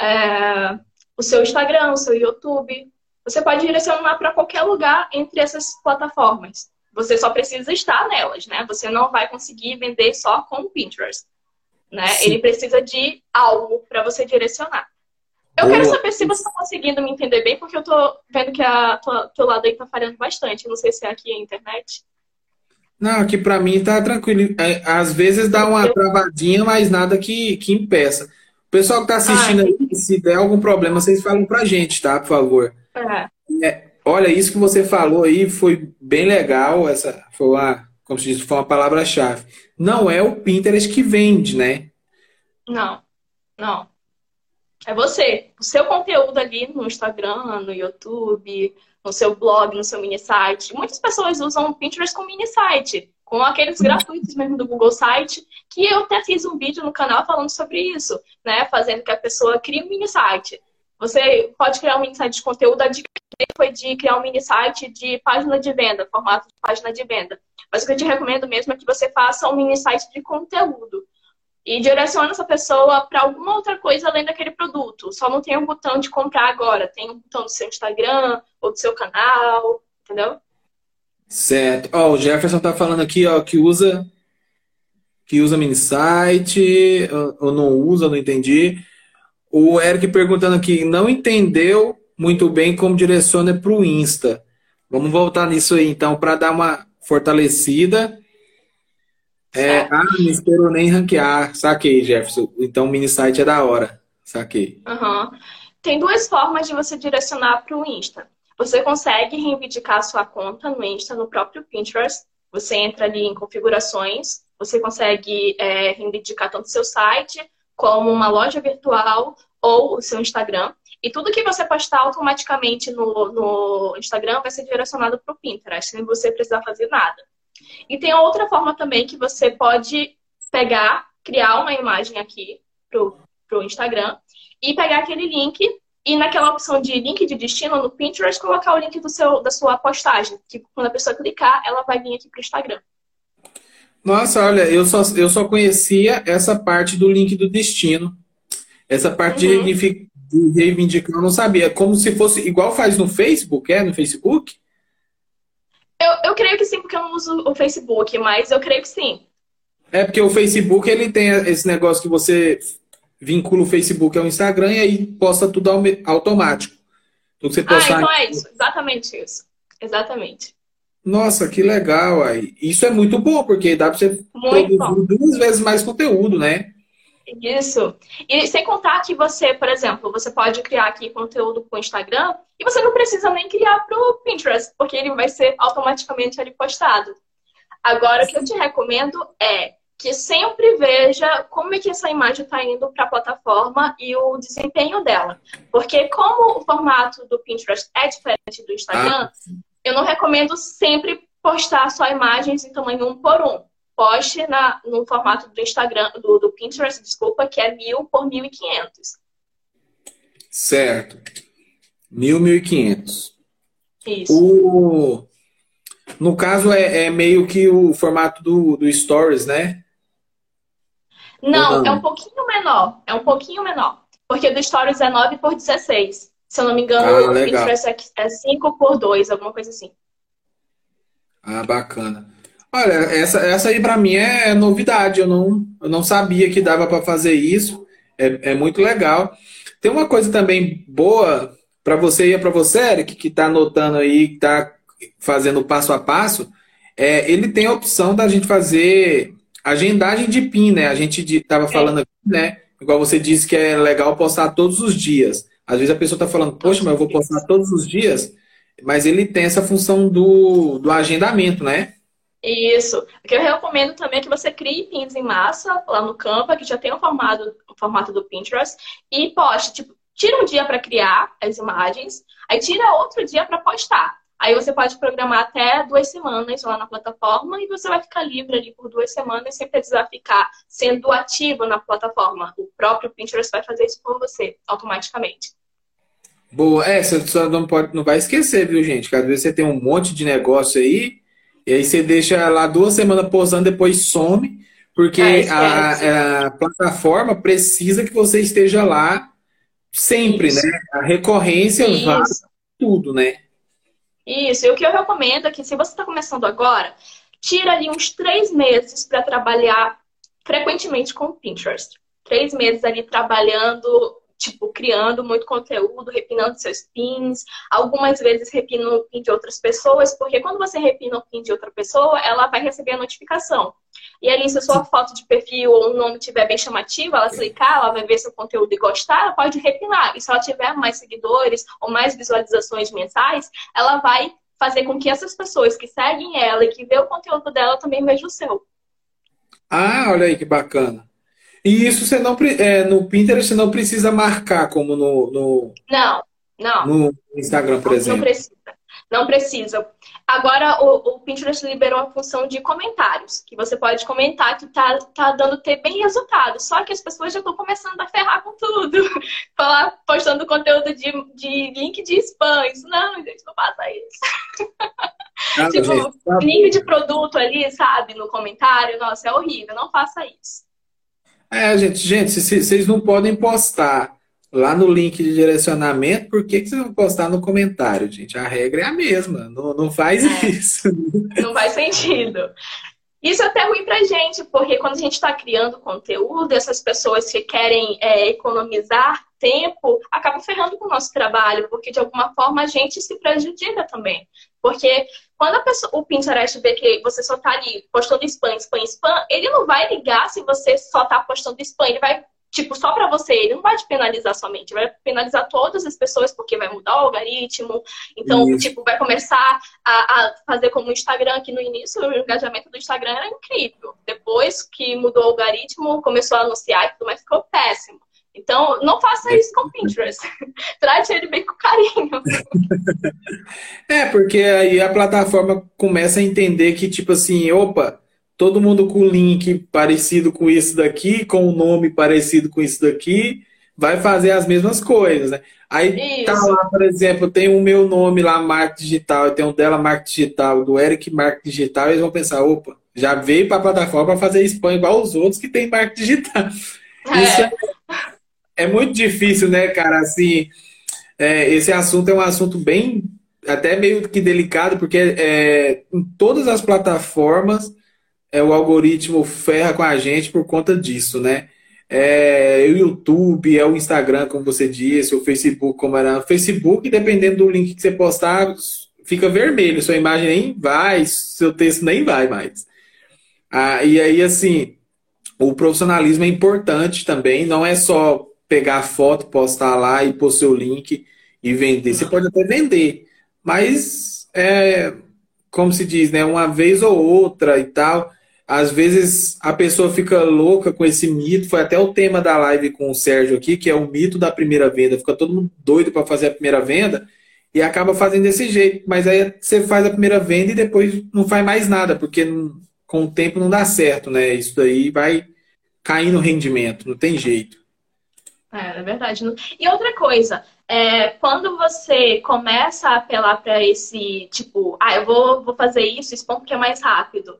é, o seu Instagram, o seu YouTube. Você pode direcionar para qualquer lugar entre essas plataformas. Você só precisa estar nelas, né? Você não vai conseguir vender só com o Pinterest. Né? Ele precisa de algo para você direcionar. Eu Boa. quero saber se você está conseguindo me entender bem, porque eu estou vendo que a tua, teu lado aí está falhando bastante. Não sei se é aqui a internet. Não, aqui para mim tá tranquilo. É, às vezes dá uma travadinha, mas nada que, que impeça. O pessoal que está assistindo aí, se der algum problema, vocês falam pra gente, tá? Por favor. É. Olha, isso que você falou aí foi bem legal. Essa foi uma, como se diz, foi uma palavra-chave. Não é o Pinterest que vende, né? Não, não. É você. O seu conteúdo ali no Instagram, no YouTube, no seu blog, no seu mini site. Muitas pessoas usam o Pinterest como mini site, com aqueles gratuitos mesmo do Google Site, que eu até fiz um vídeo no canal falando sobre isso, né? Fazendo que a pessoa crie um mini site. Você pode criar um mini site de conteúdo, a dica foi de criar um mini site de página de venda, formato de página de venda. Mas o que eu te recomendo mesmo é que você faça um mini site de conteúdo e direcione essa pessoa para alguma outra coisa além daquele produto. Só não tem um botão de comprar agora, tem um botão do seu Instagram ou do seu canal, entendeu? Certo. Ó, o Jefferson tá falando aqui, ó, que usa que usa mini site, ou não usa, não entendi. O Eric perguntando aqui, não entendeu muito bem como direciona para o Insta. Vamos voltar nisso aí, então, para dar uma fortalecida. É, ah, não esperou nem ranquear. Saquei, Jefferson. Então o mini site é da hora. Saquei. Uhum. Tem duas formas de você direcionar para o Insta. Você consegue reivindicar sua conta no Insta, no próprio Pinterest. Você entra ali em configurações, você consegue é, reivindicar tanto seu site como uma loja virtual ou o seu Instagram. E tudo que você postar automaticamente no, no Instagram vai ser direcionado para o Pinterest, sem você precisar fazer nada. E tem outra forma também que você pode pegar, criar uma imagem aqui pro, pro Instagram e pegar aquele link e naquela opção de link de destino no Pinterest colocar o link do seu, da sua postagem, que quando a pessoa clicar, ela vai vir aqui pro Instagram. Nossa, olha, eu só, eu só conhecia essa parte do link do destino. Essa parte uhum. de, reivindicar eu não sabia. Como se fosse igual faz no Facebook, é? No Facebook? Eu, eu creio que sim, porque eu não uso o Facebook, mas eu creio que sim. É porque o Facebook ele tem esse negócio que você vincula o Facebook ao Instagram e aí posta tudo automático. Então, você postar... Ah, então é isso, exatamente isso. Exatamente. Nossa, que legal aí. Isso é muito bom, porque dá para você muito produzir bom. duas vezes mais conteúdo, né? Isso. E sem contar que você, por exemplo, você pode criar aqui conteúdo para o Instagram e você não precisa nem criar para o Pinterest, porque ele vai ser automaticamente ali postado. Agora, o que eu te recomendo é que sempre veja como é que essa imagem está indo para a plataforma e o desempenho dela. Porque como o formato do Pinterest é diferente do Instagram, ah. eu não recomendo sempre postar só imagens em tamanho um por um poste na, no formato do Instagram, do, do Pinterest, desculpa, que é mil por mil e quinhentos. Certo. Mil, mil e quinhentos. Isso. O... No caso, é, é, meio que o formato do, do Stories, né? Não, não, é um pouquinho menor. É um pouquinho menor. Porque do Stories é 9 por 16. Se eu não me engano, ah, o Pinterest é 5 por 2, alguma coisa assim. Ah, bacana. Olha, essa, essa aí para mim é novidade. Eu não, eu não sabia que dava para fazer isso. É, é muito legal. Tem uma coisa também boa para você e para você, Eric, que está anotando aí, que está fazendo passo a passo. É, ele tem a opção da gente fazer agendagem de PIN, né? A gente estava falando aqui, né? Igual você disse que é legal postar todos os dias. Às vezes a pessoa está falando, poxa, mas eu vou postar todos os dias, mas ele tem essa função do, do agendamento, né? Isso. O que eu recomendo também é que você crie pins em massa lá no Canva, que já tem o formato, o formato do Pinterest, e poste, tipo, tira um dia para criar as imagens, aí tira outro dia para postar. Aí você pode programar até duas semanas lá na plataforma e você vai ficar livre ali por duas semanas sem precisar ficar sendo ativo na plataforma. O próprio Pinterest vai fazer isso por você automaticamente. Boa, é, você não, pode, não vai esquecer, viu, gente? Às vezes você tem um monte de negócio aí, e aí você deixa lá duas semanas posando, depois some, porque é, a, a, plataforma precisa que você esteja lá sempre, Isso. né? A recorrência vale tudo, né? Isso, e o que eu recomendo é que se você está começando agora, tira ali uns três meses para trabalhar frequentemente com o Pinterest. Três meses ali trabalhando tipo, criando muito conteúdo, repinando seus pins. Algumas vezes repino o pin de outras pessoas, porque quando você repina o pin de outra pessoa, ela vai receber a notificação. E ali, se a sua foto de perfil ou um nome estiver bem chamativo, ela clicar, ela vai ver seu conteúdo e gostar, ela pode repinar. E se ela tiver mais seguidores ou mais visualizações mensais, ela vai fazer com que essas pessoas que seguem ela e que vê o conteúdo dela também vejam o seu. Ah, olha aí que bacana. E isso você não é, no Pinterest você não precisa marcar como no, no não não no Instagram por não, exemplo. Não precisa, não precisa. Agora o, o, Pinterest liberou a função de comentários, que você pode comentar que tá, tá dando ter bem resultado. Só que as pessoas já estão começando a ferrar com tudo, falar postando conteúdo de, de link de spam. Isso não, gente, não faça isso. Ah, tipo, gente, tá link de produto ali, sabe, no comentário, nossa, é horrível, não faça isso. É, gente, gente, se, vocês não podem postar lá no link de direcionamento, por que, que vocês vão postar no comentário, gente? A regra é a mesma, não, não faz é, isso. Não faz sentido. Isso é até ruim pra gente, porque quando a gente está criando conteúdo, essas pessoas que querem é, economizar tempo acabam ferrando com o nosso trabalho, porque de alguma forma a gente se prejudica também. Porque quando pessoa, o Pinterest vê que você só tá ali postando spam, spam, spam, ele não vai ligar se você só tá postando spam. Ele vai, tipo, só para você. Ele não vai te penalizar somente. Vai penalizar todas as pessoas porque vai mudar o algoritmo. Então, Isso. tipo, vai começar a, a, fazer como o Instagram, que no início o engajamento do Instagram era incrível. Depois que mudou o algoritmo, começou a anunciar e tudo mais, ficou péssimo. Então, não faça isso com o Pinterest. Trate ele bem com carinho. É, porque aí a plataforma começa a entender que, tipo assim, opa, todo mundo com link parecido com isso daqui, com o nome parecido com isso daqui, vai fazer as mesmas coisas, né? Aí tá isso. tá lá, por exemplo, tem o meu nome lá, Marketing Digital, tem o dela Marketing Digital, do Eric Marketing Digital, eles vão pensar, opa, já veio para a plataforma para fazer spam igual os outros que tem marketing digital. É. Isso é é muito difícil, né, cara? Assim, é, esse assunto é um assunto bem, até meio que delicado, porque é, em todas as plataformas é, o algoritmo ferra com a gente por conta disso, né? É, o YouTube, é o Instagram, como você disse, o Facebook, como era. O Facebook, dependendo do link que você postar, fica vermelho, sua imagem nem vai, seu texto nem vai mais. Ah, e aí, assim, o profissionalismo é importante também, não é só pegar a foto, postar lá e pôr seu link e vender. Você pode até vender, mas é como se diz, né? Uma vez ou outra e tal. Às vezes a pessoa fica louca com esse mito. Foi até o tema da live com o Sérgio aqui, que é o mito da primeira venda. Fica todo mundo doido para fazer a primeira venda e acaba fazendo desse jeito. Mas aí você faz a primeira venda e depois não faz mais nada, porque com o tempo não dá certo, né? Isso daí vai cair no rendimento, não tem jeito. É, é verdade. E outra coisa, é, quando você começa a apelar para esse tipo, ah, eu vou, vou fazer isso, isso porque é mais rápido.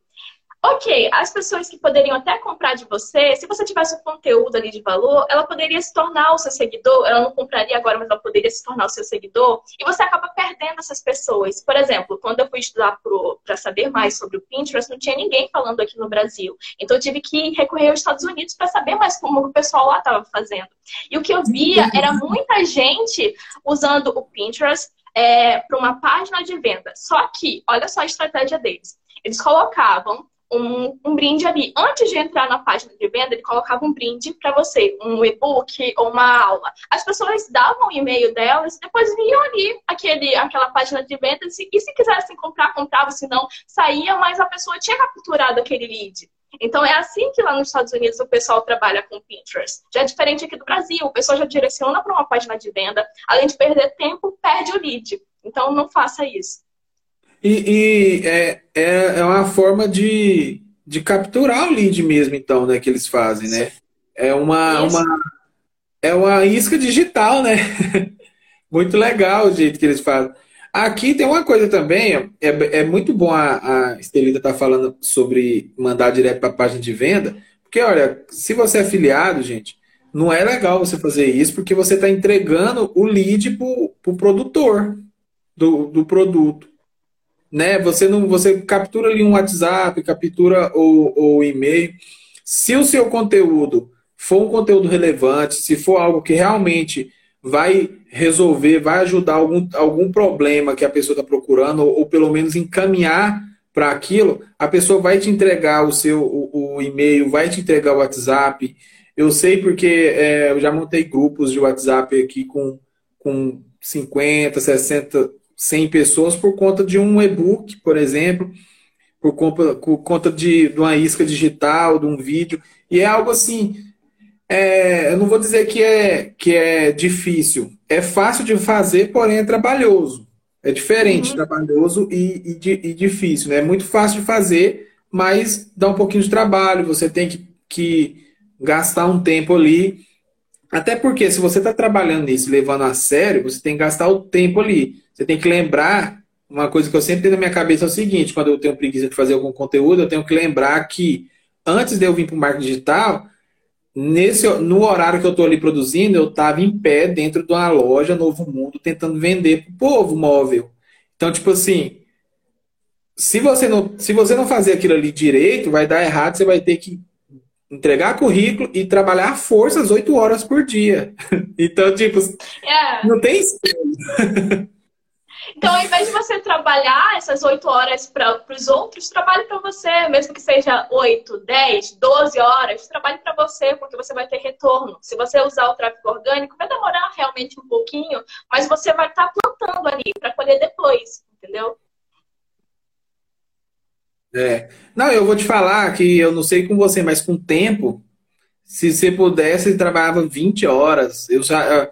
Ok, as pessoas que poderiam até comprar de você, se você tivesse um conteúdo ali de valor, ela poderia se tornar o seu seguidor. Ela não compraria agora, mas ela poderia se tornar o seu seguidor. E você acaba perdendo essas pessoas. Por exemplo, quando eu fui estudar para saber mais sobre o Pinterest, não tinha ninguém falando aqui no Brasil. Então eu tive que recorrer aos Estados Unidos para saber mais como o pessoal lá estava fazendo. E o que eu via era muita gente usando o Pinterest é, para uma página de venda. Só que, olha só a estratégia deles. Eles colocavam um, um, brinde ali. Antes de entrar na página de venda, ele colocava um brinde para você, um e-book ou uma aula. As pessoas davam o e-mail delas, depois vinham ali aquele, aquela página de venda e se, se quisessem comprar, comprava, se não, saía, mas a pessoa tinha capturado aquele lead. Então é assim que lá nos Estados Unidos o pessoal trabalha com Pinterest. Já é diferente aqui do Brasil, o pessoal já direciona para uma página de venda, além de perder tempo, perde o lead. Então não faça isso. E, e é, é, é, uma forma de, de capturar o lead mesmo, então, né, que eles fazem, né? É uma, uma, é uma isca digital, né? muito legal o jeito que eles fazem. Aqui tem uma coisa também, é, é muito bom a, a Estelita estar tá falando sobre mandar direto para a página de venda, porque, olha, se você é afiliado, gente, não é legal você fazer isso, porque você está entregando o lead para o pro produtor do, do produto né? Você não, você captura ali um WhatsApp, captura o, o e-mail. Se o seu conteúdo for um conteúdo relevante, se for algo que realmente vai resolver, vai ajudar algum, algum problema que a pessoa está procurando, ou, ou, pelo menos encaminhar para aquilo, a pessoa vai te entregar o seu o, o e-mail, vai te entregar o WhatsApp. Eu sei porque é, eu já montei grupos de WhatsApp aqui com, com 50, 60 100 pessoas por conta de um e-book, por exemplo, por conta, por conta de, de, uma isca digital, de um vídeo. E é algo assim. É, eu não vou dizer que é, que é difícil. É fácil de fazer, porém é trabalhoso. É diferente, uhum. trabalhoso e, e, e, difícil. Né? É muito fácil de fazer, mas dá um pouquinho de trabalho. Você tem que, que gastar um tempo ali. Até porque, se você está trabalhando nisso, levando a sério, você tem que gastar o tempo ali. Você tem que lembrar, uma coisa que eu sempre tenho na minha cabeça é o seguinte, quando eu tenho preguiça de fazer algum conteúdo, eu tenho que lembrar que antes de eu vir para o marketing digital, nesse, no horário que eu estou ali produzindo, eu estava em pé dentro de uma loja Novo Mundo, tentando vender para o povo móvel. Então, tipo assim, se você, não, se você não fazer aquilo ali direito, vai dar errado, você vai ter que entregar currículo e trabalhar forças oito horas por dia. Então, tipo. É. não tem Então, ao invés de você trabalhar essas oito horas para os outros, trabalhe para você, mesmo que seja oito, dez, doze horas, trabalhe para você, porque você vai ter retorno. Se você usar o tráfego orgânico, vai demorar realmente um pouquinho, mas você vai estar tá plantando ali para colher depois, entendeu? É. Não, eu vou te falar que eu não sei com você, mas com o tempo, se você pudesse, trabalhava 20 horas. Eu já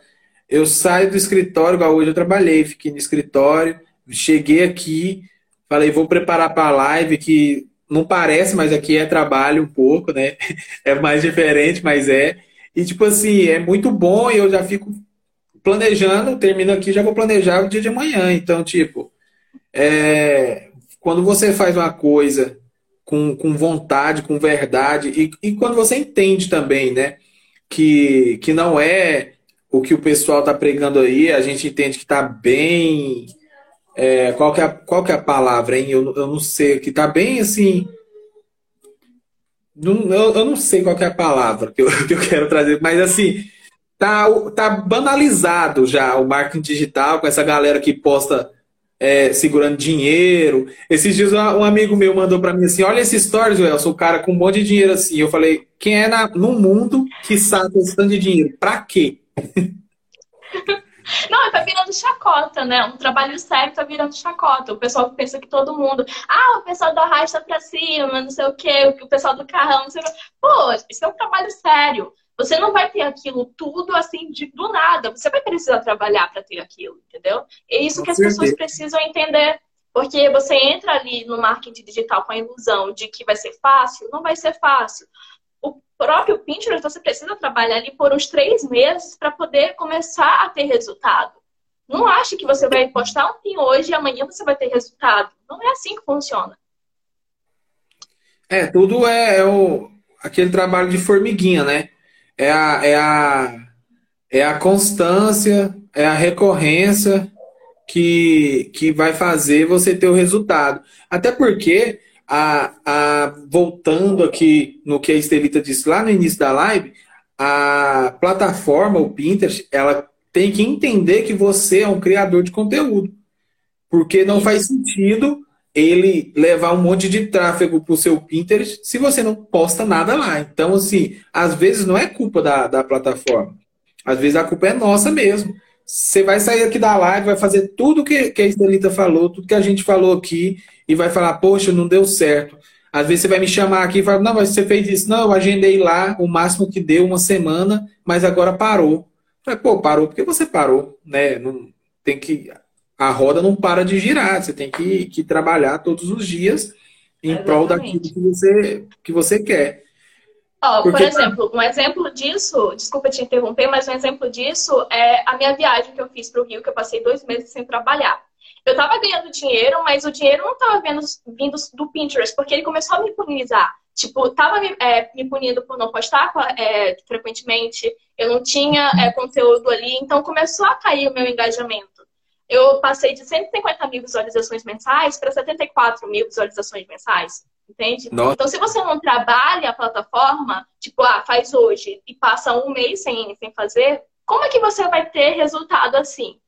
eu saio do escritório, igual hoje eu trabalhei, fiquei no escritório, cheguei aqui, falei, vou preparar para a live, que não parece, mas aqui é trabalho um pouco, né? É mais diferente, mas é. E, tipo assim, é muito bom e eu já fico planejando, termino aqui, já vou planejar o dia de amanhã. Então, tipo, é, quando você faz uma coisa com, com vontade, com verdade, e, e quando você entende também, né, que, que não é o que o pessoal está pregando aí, a gente entende que está bem. É, qual, que é, qual que é a palavra, hein? Eu, eu não sei, que está bem assim. Não, eu, eu, não sei qual que é a palavra que eu, que eu quero trazer, mas assim, tá, tá banalizado já o marketing digital com essa galera que posta é, segurando dinheiro. Esses dias um amigo meu mandou para mim assim: Olha esse stories, Welson, o cara com um monte de dinheiro assim. Eu falei: Quem é na, no mundo que sabe esse tanto de dinheiro? Para quê? Não, tá virando chacota, né? Um trabalho sério tá virando chacota. O pessoal pensa que todo mundo. Ah, o pessoal da rasta pra cima, não sei o quê, o pessoal do carrão, não sei o quê. Pô, isso é um trabalho sério. Você não vai ter aquilo tudo assim de, do nada. Você vai precisar trabalhar para ter aquilo, entendeu? É isso Com que as pessoas precisam entender. Porque você entra ali no marketing digital com a ilusão de que vai ser fácil, não vai ser fácil próprio Pinterest, você precisa trabalhar ali por uns três meses para poder começar a ter resultado. Não ache que você vai postar um pin hoje e amanhã você vai ter resultado. Não é assim que funciona. É, tudo é, é o, aquele trabalho de formiguinha, né? É a, é, a, é a constância, é a recorrência que, que vai fazer você ter o resultado. Até porque a, a, voltando aqui no que a Estelita disse lá no início da live, a plataforma, o Pinterest, ela tem que entender que você é um criador de conteúdo. Porque não faz sentido ele levar um monte de tráfego para o seu Pinterest se você não posta nada lá. Então, assim, às vezes não é culpa da, da plataforma. Às vezes a culpa é nossa mesmo. Você vai sair aqui da live, vai fazer tudo que, que a Estelita falou, tudo que a gente falou aqui, e vai falar, poxa, não deu certo. Às vezes você vai me chamar aqui e falar, não, mas você fez isso. Não, eu agendei lá o máximo que deu, uma semana, mas agora parou. Falei, pô, parou porque você parou, né? Não, tem que. A roda não para de girar, você tem que, que trabalhar todos os dias em Exatamente. prol daquilo que você, que você quer. Oh, Porque... Por exemplo, um exemplo disso, desculpa te interromper, mas um exemplo disso é a minha viagem que eu fiz para o Rio, que eu passei dois meses sem trabalhar. Eu estava ganhando dinheiro, mas o dinheiro não estava vindo do Pinterest, porque ele começou a me punizar. Tipo, tava me, é, me punindo por não postar é, frequentemente, eu não tinha é, conteúdo ali, então começou a cair o meu engajamento. Eu passei de 150 mil visualizações mensais para 74 mil visualizações mensais. Entende? Nossa. Então, se você não trabalha a plataforma, tipo, ah, faz hoje e passa um mês sem, sem fazer, como é que você vai ter resultado assim?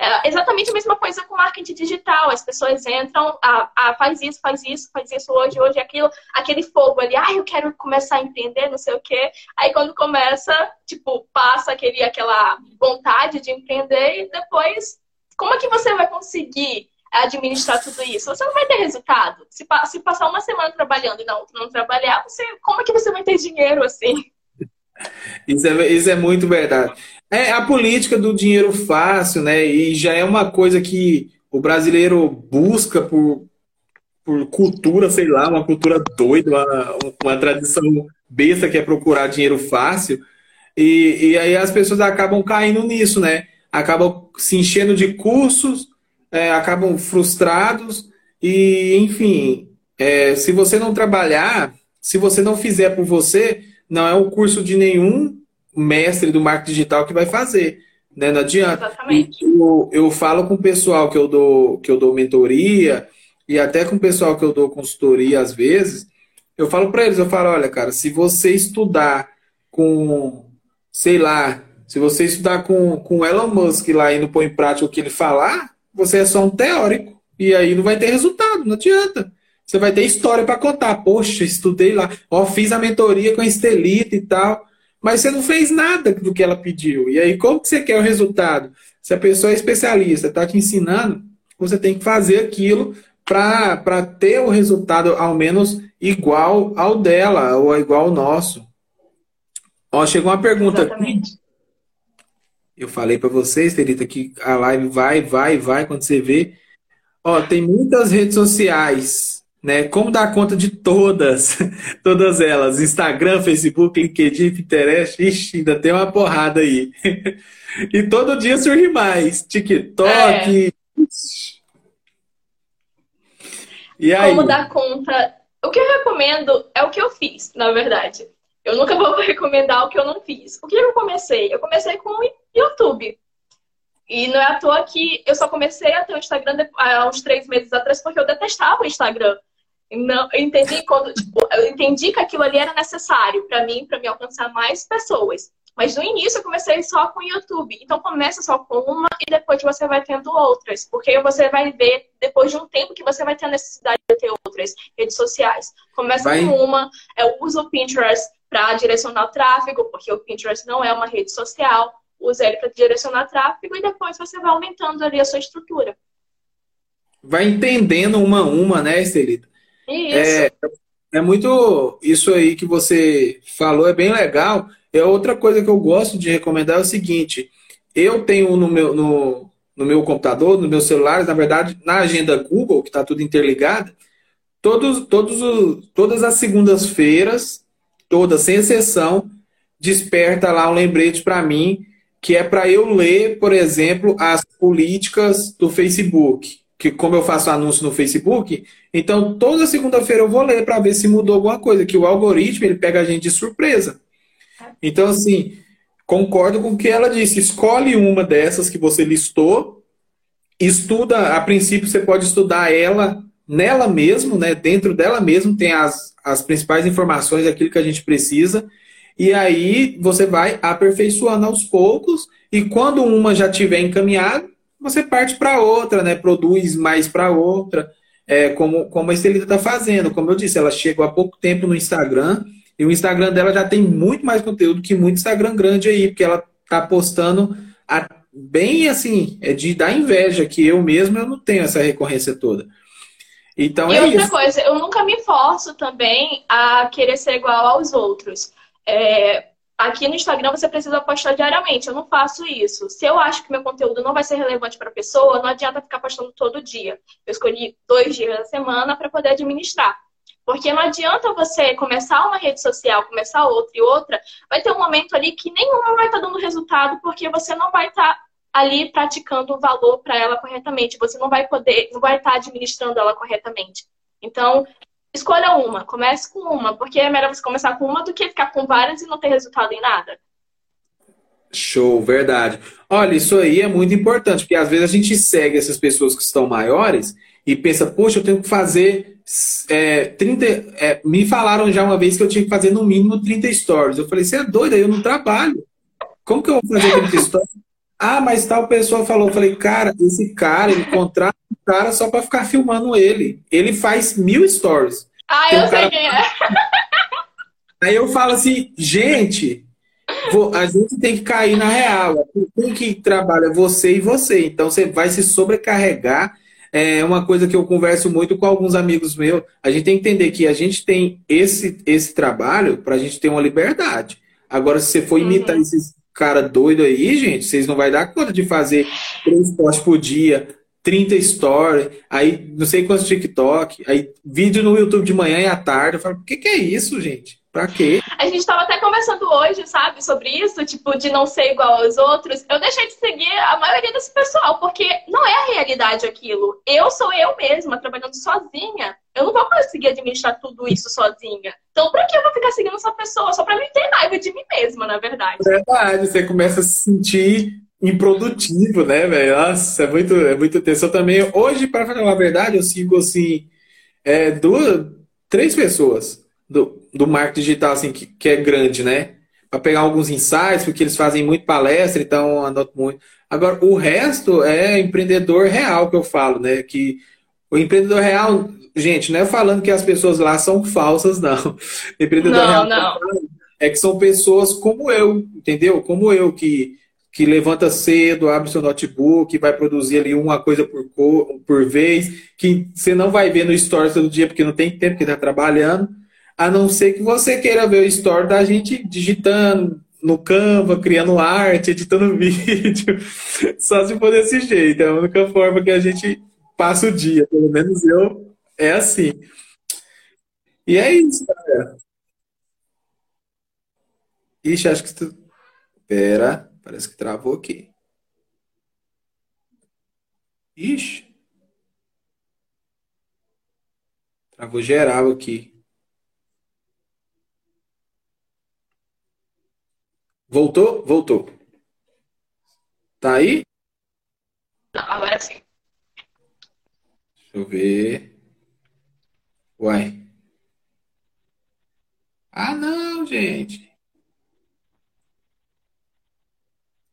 É exatamente a mesma coisa com marketing digital. As pessoas entram, ah, ah, faz isso, faz isso, faz isso hoje, hoje aquilo, aquele fogo ali, ah, eu quero começar a empreender, não sei o quê. Aí quando começa, tipo, passa aquele, aquela vontade de empreender e depois, como é que você vai conseguir administrar tudo isso, você não vai ter resultado. Se, se passar uma semana trabalhando e não, trabalhar, você, como é que você vai ter dinheiro assim? Isso é, isso é muito verdade. É a política do dinheiro fácil, né? E já é uma coisa que o brasileiro busca por, por cultura, sei lá, uma cultura doida, uma, uma tradição besta que é procurar dinheiro fácil. E, e aí as pessoas acabam caindo nisso, né? Acabam se enchendo de cursos, é, acabam frustrados e, enfim, é, se você não trabalhar, se você não fizer por você, não é o curso de nenhum mestre do marketing digital que vai fazer. Né? Não adianta. Exatamente. Eu, eu falo com o pessoal que eu dou que eu dou mentoria e até com o pessoal que eu dou consultoria às vezes, eu falo para eles, eu falo, olha, cara, se você estudar com, sei lá, se você estudar com, com Elon Musk lá e não põe em prática o que ele falar, você é só um teórico. E aí não vai ter resultado, não adianta. Você vai ter história para contar. Poxa, estudei lá, ó, fiz a mentoria com a Estelita e tal. Mas você não fez nada do que ela pediu. E aí, como que você quer o resultado? Se a pessoa é especialista, está te ensinando, você tem que fazer aquilo para ter o resultado ao menos igual ao dela ou igual ao nosso. Ó, chegou uma pergunta Exatamente. aqui. Eu falei para vocês, Terita, que a live vai, vai, vai quando você vê. Ó, tem muitas redes sociais, né? Como dar conta de todas, todas elas? Instagram, Facebook, LinkedIn, Pinterest, ixi, ainda tem uma porrada aí. e todo dia surge mais. TikTok. É. E aí? Como dar conta? O que eu recomendo é o que eu fiz, na verdade. Eu nunca vou recomendar o que eu não fiz. O que eu comecei? Eu comecei com o YouTube. E não é à toa que eu só comecei a ter o Instagram há uns três meses atrás porque eu detestava o Instagram. Não, eu entendi quando, tipo, eu entendi que aquilo ali era necessário para mim, para me alcançar mais pessoas. Mas no início eu comecei só com o YouTube. Então começa só com uma e depois você vai tendo outras. Porque você vai ver, depois de um tempo, que você vai ter a necessidade de ter outras redes sociais. Começa vai... com uma, eu uso o Pinterest para direcionar o tráfego, porque o Pinterest não é uma rede social. Usa ele para direcionar tráfego e depois você vai aumentando ali a sua estrutura. Vai entendendo uma a uma, né, Estelita? Isso. É, é muito isso aí que você falou, é bem legal. É outra coisa que eu gosto de recomendar é o seguinte: eu tenho no meu, no, no meu computador, no meu celular, na verdade, na agenda Google, que está tudo interligado, todos, todos os, todas as segundas-feiras, todas, sem exceção, desperta lá um lembrete para mim, que é para eu ler, por exemplo, as políticas do Facebook. Que como eu faço anúncio no Facebook, então toda segunda-feira eu vou ler para ver se mudou alguma coisa, que o algoritmo ele pega a gente de surpresa. Então, assim, concordo com o que ela disse. Escolhe uma dessas que você listou, estuda, a princípio você pode estudar ela nela mesmo, né? Dentro dela mesmo tem as, as principais informações, aquilo que a gente precisa. E aí você vai aperfeiçoando aos poucos. E quando uma já tiver encaminhada, você parte para outra, né? Produz mais para outra. é, como, como a Estelita está fazendo. Como eu disse, ela chegou há pouco tempo no Instagram e o Instagram dela já tem muito mais conteúdo que muito Instagram grande aí, porque ela está postando a, bem assim, é de dar inveja, que eu mesmo eu não tenho essa recorrência toda. Então e é outra isso. coisa, eu nunca me forço também a querer ser igual aos outros. É, aqui no Instagram você precisa postar diariamente. Eu não faço isso. Se eu acho que meu conteúdo não vai ser relevante para a pessoa, não adianta ficar postando todo dia. Eu escolhi dois dias da semana para poder administrar. Porque não adianta você começar uma rede social, começar outra e outra, vai ter um momento ali que nenhuma vai estar tá dando resultado, porque você não vai estar tá ali praticando o valor para ela corretamente. Você não vai poder, não vai estar tá administrando ela corretamente. Então, escolha uma, comece com uma, porque é melhor você começar com uma do que ficar com várias e não ter resultado em nada. Show, verdade. Olha, isso aí é muito importante, porque às vezes a gente segue essas pessoas que estão maiores e pensa, poxa, eu tenho que fazer é, 30. É, me falaram já uma vez que eu tinha que fazer no mínimo 30 stories. Eu falei, você é doida, eu não trabalho. Como que eu vou fazer 30 stories? Ah, mas tal pessoa falou. Eu falei, cara, esse cara, ele contrata um cara só para ficar filmando ele. Ele faz mil stories. Ah, eu um sei quem é. Aí eu falo assim, gente, a gente tem que cair na real. Quem que trabalha você e você. Então você vai se sobrecarregar é uma coisa que eu converso muito com alguns amigos meus. A gente tem que entender que a gente tem esse, esse trabalho para a gente ter uma liberdade. Agora, se você for imitar uhum. esses cara doido aí, gente, vocês não vai dar conta de fazer três posts por dia, 30 stories, aí não sei quantos TikTok, aí vídeo no YouTube de manhã e à tarde. Eu falo, o que, que é isso, gente? Pra quê? A gente estava até conversando hoje, sabe, sobre isso, tipo, de não ser igual aos outros. Eu deixei de seguir a maioria desse pessoal, porque não é a realidade aquilo. Eu sou eu mesma, trabalhando sozinha. Eu não vou conseguir administrar tudo isso sozinha. Então, pra que eu vou ficar seguindo essa pessoa? Só pra não ter raiva de mim mesma, na verdade. Verdade, você começa a se sentir improdutivo, né, velho? Nossa, é muito, é muito tenso. Eu também, hoje, para falar a verdade, eu sigo, assim, é, duas, três pessoas do, do marketing digital, assim, que, que é grande, né? Para pegar alguns insights, porque eles fazem muito palestra, então anoto muito. Agora, o resto é empreendedor real que eu falo, né? Que o empreendedor real, gente, não é falando que as pessoas lá são falsas, não. O empreendedor não, real não. é que são pessoas como eu, entendeu? Como eu, que, que levanta cedo, abre seu notebook, vai produzir ali uma coisa por, por vez, que você não vai ver no stories todo dia porque não tem tempo que está trabalhando a não ser que você queira ver o story da gente digitando no Canva, criando arte, editando vídeo. Só se for desse jeito. É a única forma que a gente passa o dia. Pelo menos eu é assim. E é isso, galera. Ixi, acho que tu. Pera, parece que travou aqui. Ixi. Travou geral aqui. Voltou? Voltou. Tá aí? Agora sim. Deixa eu ver. Uai. Ah, não, gente.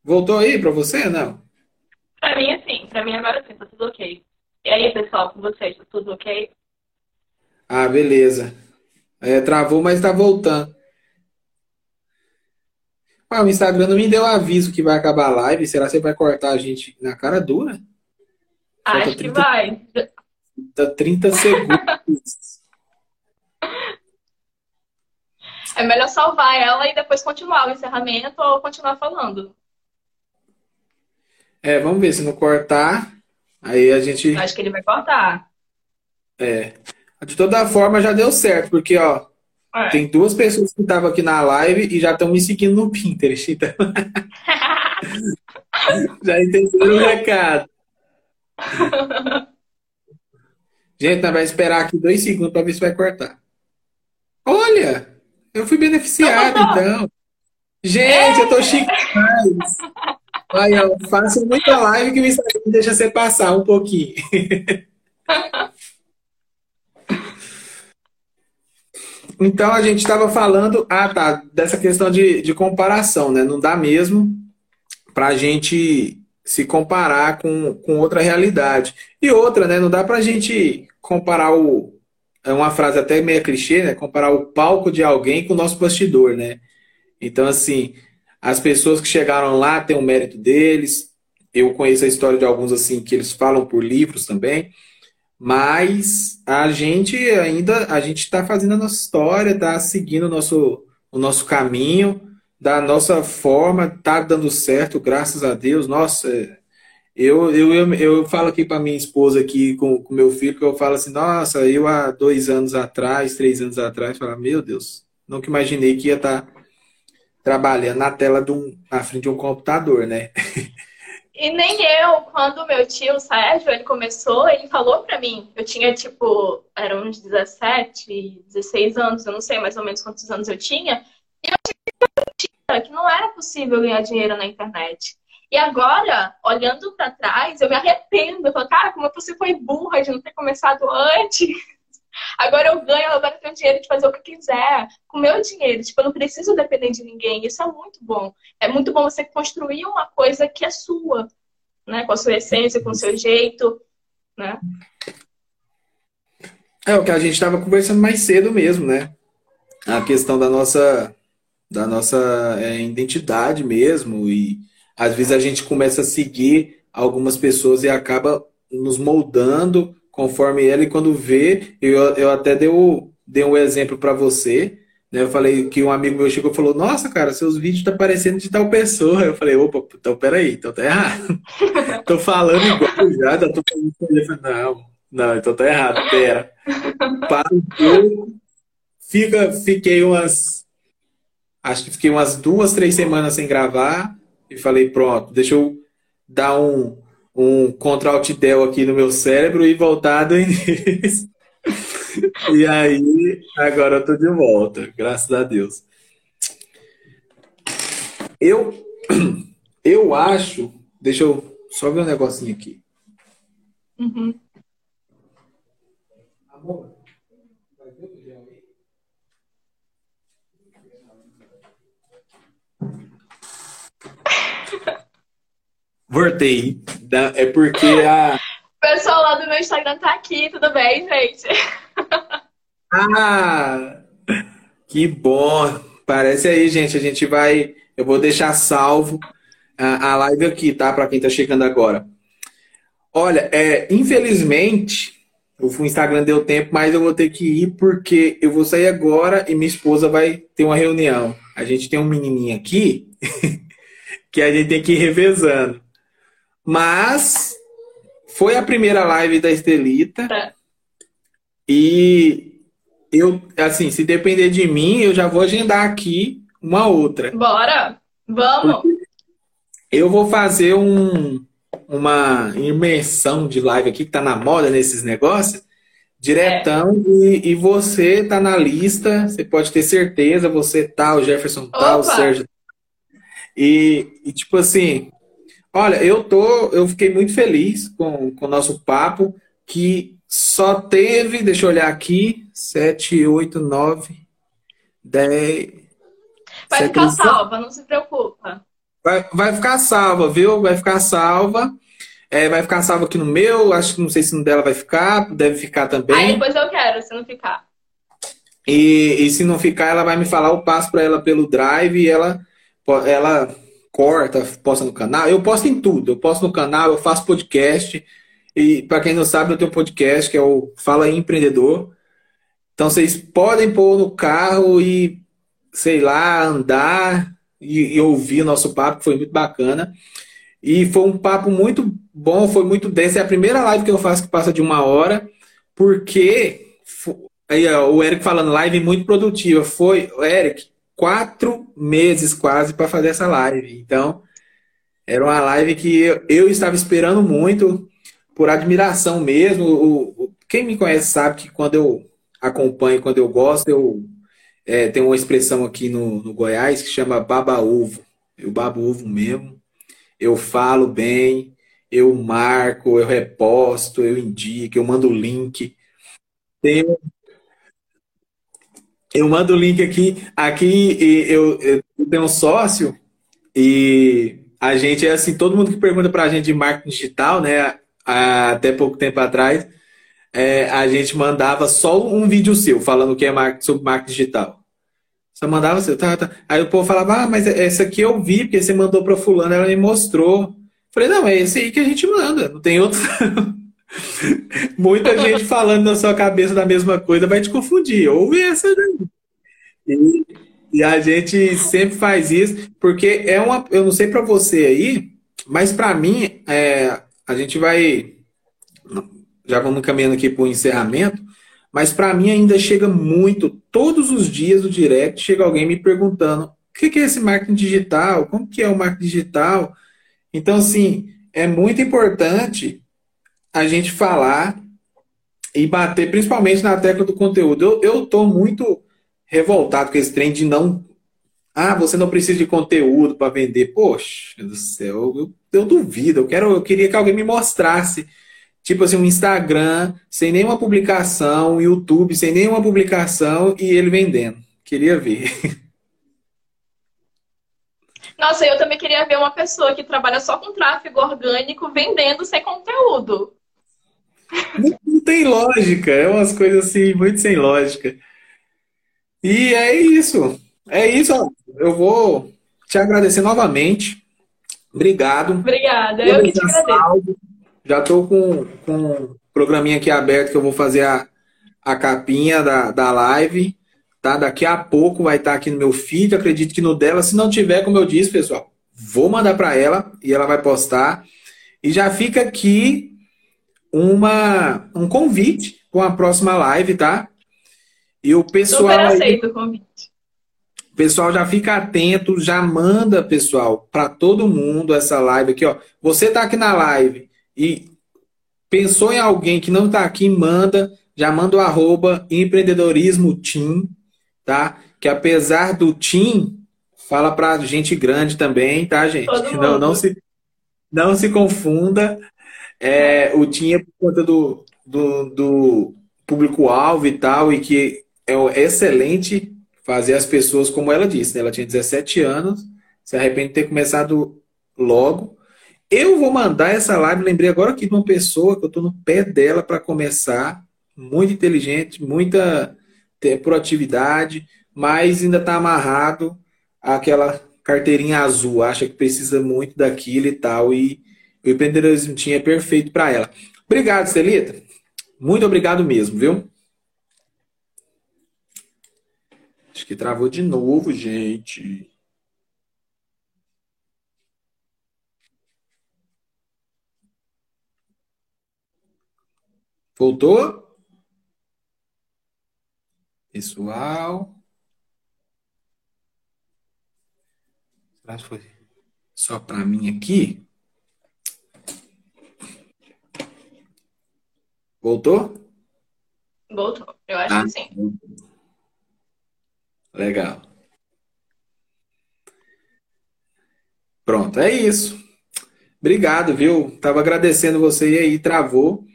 Voltou aí para você? Não. Para mim, sim. Para mim, agora sim. Tá tudo ok. E aí, pessoal, com vocês? Tá tudo ok? Ah, beleza. É, travou, mas tá voltando. Ah, o Instagram não me deu aviso que vai acabar a live. Será que você vai cortar a gente na cara dura? Acho 30, que vai. Tá 30 segundos. É melhor salvar ela e depois continuar o encerramento ou continuar falando. É, vamos ver se não cortar. Aí a gente. Acho que ele vai cortar. É. De toda forma, já deu certo, porque, ó, é. Tem duas pessoas que estavam aqui na live e já estão me seguindo no Pinterest. Então... já entenderam o recado. Gente, nós vamos esperar aqui dois segundos para ver se vai cortar. Olha, eu fui beneficiado, então. Gente, eu tô chique demais. Olha, eu faço muita live que o Instagram deixa você passar um pouquinho. Então a gente estava falando, ah tá, dessa questão de, de comparação, né? Não dá mesmo para a gente se comparar com, com outra realidade. E outra, né? Não dá pra gente comparar o. É uma frase até meio clichê, né? Comparar o palco de alguém com o nosso bastidor, né? Então, assim, as pessoas que chegaram lá têm o mérito deles. Eu conheço a história de alguns, assim, que eles falam por livros também. Mas a gente ainda, a gente está fazendo a nossa história, está seguindo o nosso, o nosso caminho da nossa forma, tá dando certo, graças a Deus. Nossa, eu, eu, eu, eu falo aqui para minha esposa aqui com o meu filho, que eu falo assim, nossa, eu há dois anos atrás, três anos atrás, falo, meu Deus, nunca imaginei que ia estar tá trabalhando na tela de um, na frente de um computador, né? E nem eu, quando meu tio, Sérgio, ele começou, ele falou para mim, eu tinha tipo, eram uns 17, 16 anos, eu não sei mais ou menos quantos anos eu tinha, e eu tinha que não era possível ganhar dinheiro na internet. E agora, olhando para trás, eu me arrependo. Eu falo, cara, como você foi burra de não ter começado antes. Agora eu ganho, agora eu tenho dinheiro de fazer o que quiser com o meu dinheiro. Tipo, eu não preciso depender de ninguém. Isso é muito bom. É muito bom você construir uma coisa que é sua, né? Com a sua essência, com o seu jeito, né? É o que a gente estava conversando mais cedo mesmo, né? A questão da nossa da nossa é, identidade mesmo e às vezes a gente começa a seguir algumas pessoas e acaba nos moldando conforme ela, e quando vê, eu, eu até dei, o, dei um exemplo para você, né? Eu falei que um amigo meu chegou e falou, nossa, cara, seus vídeos tá parecendo de tal pessoa. Eu falei, opa, então peraí, então tá errado. tô falando igual já, já tô falando não, não, então tá errado, pera. Para um pouco, fica, fiquei umas, acho que fiquei umas duas, três semanas sem gravar, e falei, pronto, deixa eu dar um, um Ctrl Alt Del aqui no meu cérebro e voltar do início. e aí, agora eu tô de volta, graças a Deus. Eu, eu acho. Deixa eu só ver um negocinho aqui. Uhum. Amor, Voltei. É porque a. O pessoal lá do meu Instagram tá aqui, tudo bem, gente? Ah! Que bom! Parece aí, gente. A gente vai. Eu vou deixar salvo a, a live aqui, tá? Para quem tá chegando agora. Olha, é, infelizmente, o Instagram deu tempo, mas eu vou ter que ir porque eu vou sair agora e minha esposa vai ter uma reunião. A gente tem um menininho aqui que a gente tem que ir revezando. Mas foi a primeira live da Estelita. Tá. E eu, assim, se depender de mim, eu já vou agendar aqui uma outra. Bora! Vamos! Eu vou fazer um, uma imersão de live aqui, que tá na moda nesses negócios, diretão, é. e, e, você tá na lista, você pode ter certeza, você tá, o Jefferson tá, o Sérgio. E, e tipo assim, Olha, eu tô, eu fiquei muito feliz com, com o nosso papo, que só teve, deixa eu olhar aqui, 7, 8, 9, 10. Vai 7, ficar salva, não se preocupa. Vai, vai ficar salva, viu? Vai ficar salva. É, vai ficar salva aqui no meu, acho que não sei se no dela vai ficar, deve ficar também. Aí depois eu quero, se não ficar. E, e se não ficar, ela vai me falar, eu passo para ela pelo drive e ela, ela corta, posta no canal. Eu posto em tudo. Eu posto no canal, eu faço podcast. E para quem não sabe, eu tenho um podcast que é o Fala Empreendedor. Então vocês podem pôr no carro e, sei lá, andar e, e ouvir o nosso papo, que foi muito bacana. E foi um papo muito bom, foi muito denso. É a primeira live que eu faço que passa de uma hora, porque aí, ó, o Eric falando live muito produtiva. Foi, Eric, quatro meses quase para fazer essa live. Então, era uma live que eu, estava esperando muito, por admiração mesmo. O, o, quem me conhece sabe que quando eu acompanho, quando eu gosto, eu é, tenho uma expressão aqui no, no Goiás que chama baba-ovo. Eu babo ovo mesmo. Eu falo bem, eu marco, eu reposto, eu indico, eu mando o link. Tenho eu mando o link aqui. Aqui eu, eu tenho um sócio e a gente é assim, todo mundo que pergunta pra gente de marketing digital, né? Até pouco tempo atrás, é, a gente mandava só um vídeo seu falando que é marketing, sobre marketing digital. Só mandava você, tá, tá. Aí o povo falava, ah, mas essa aqui eu vi, porque você mandou pra fulano, ela me mostrou. Falei, não, é esse aí que a gente manda, não tem outro. Muita gente falando na sua cabeça da mesma coisa vai te confundir. Ouve essa daí. E, e a gente sempre faz isso, porque é uma. Eu não sei para você aí, mas para mim, é, a gente vai. Já vamos caminhando aqui para o encerramento, mas para mim ainda chega muito, todos os dias no direct, chega alguém me perguntando: o que é esse marketing digital? Como que é o marketing digital? Então, assim, é muito importante a gente falar e bater principalmente na tecla do conteúdo. Eu estou muito revoltado com esse trem de não. Ah, você não precisa de conteúdo para vender. Poxa do céu, eu, eu duvido. Eu, quero, eu queria que alguém me mostrasse. Tipo assim, um Instagram sem nenhuma publicação, um YouTube sem nenhuma publicação e ele vendendo. Queria ver. Nossa, eu também queria ver uma pessoa que trabalha só com tráfego orgânico vendendo sem conteúdo. Não, não, tem lógica, é umas coisas assim, muito sem lógica. E é isso. É isso. Eu vou te agradecer novamente. Obrigado. Obrigada, eu, que te agradeço. Já estou com, com um programinha aqui aberto que eu vou fazer a, a capinha da, da live. Tá? Daqui a pouco vai estar aqui no meu feed, acredito que no dela. Se não tiver, como eu disse, pessoal, vou mandar para ela e ela vai postar. E já fica aqui uma, um convite com a próxima live, tá? E o pessoal. Super aceito o convite. O pessoal já fica atento, já manda, pessoal, para todo mundo essa live aqui, ó. Você tá aqui na live e pensou em alguém que não tá aqui, manda, já manda o arroba empreendedorismo team, tá? Que apesar do team, fala para gente grande também, tá, gente? Não, não se não se confunda. É, o tinha por conta do, do, do público-alvo e tal, e que é excelente fazer as pessoas, como ela disse, né? ela tinha 17 anos, se arrepende de ter começado logo. Eu vou mandar essa live, lembrei agora aqui de uma pessoa que eu estou no pé dela para começar, muito inteligente, muita proatividade, mas ainda está amarrado àquela carteirinha azul, acha que precisa muito daquilo e tal, e o empreendedorismo tinha perfeito para ela. Obrigado, Celita. Muito obrigado mesmo, viu? Acho que travou de novo, gente. Voltou? Pessoal. Será que foi só para mim aqui? Voltou? Voltou, eu acho ah, que sim. Legal. Pronto, é isso. Obrigado, viu? Tava agradecendo você e aí travou.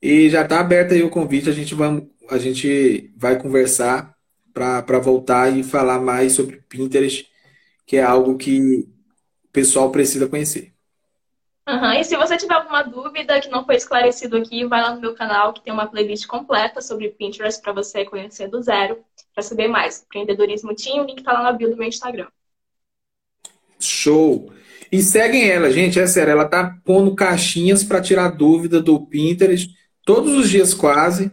E já está aberto aí o convite, a gente vai, a gente vai conversar para voltar e falar mais sobre Pinterest, que é algo que o pessoal precisa conhecer. Uhum. E se você tiver alguma dúvida que não foi esclarecido aqui, vai lá no meu canal que tem uma playlist completa sobre Pinterest para você conhecer do zero, para saber mais. Empreendedorismo Team, o link tá lá na bio do meu Instagram. Show! E seguem ela, gente, é sério, ela tá pondo caixinhas para tirar dúvida do Pinterest todos os dias quase.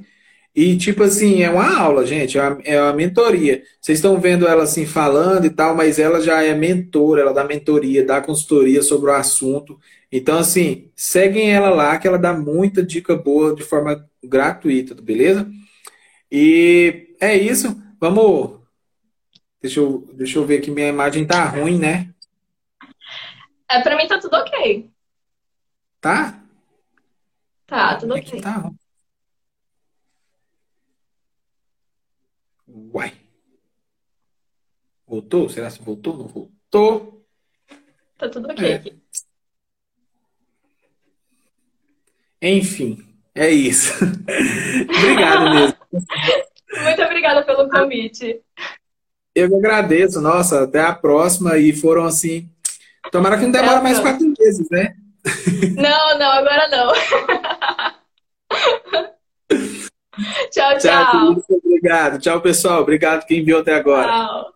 E, tipo assim, é uma aula, gente, é uma, é uma mentoria. Vocês estão vendo ela assim falando e tal, mas ela já é mentora, ela dá mentoria, dá consultoria sobre o assunto. Então, assim, seguem ela lá, que ela dá muita dica boa de forma gratuita, beleza? E é isso. Vamos. Deixa eu, deixa eu ver que minha imagem tá ruim, né? É, pra mim tá tudo ok. Tá? Tá, tudo ok. Tá ruim. Uai. Voltou? Será que voltou? Não voltou? Tá tudo ok é. aqui. Enfim, é isso. Obrigado mesmo. Muito obrigada pelo convite. Eu agradeço. Nossa, até a próxima. E foram, assim, Tomara que não demora mais quatro meses, né? Não, não, agora não. tchau, tchau. Tchau, obrigado. Tchau, pessoal. Obrigado quem viu até agora. Tchau.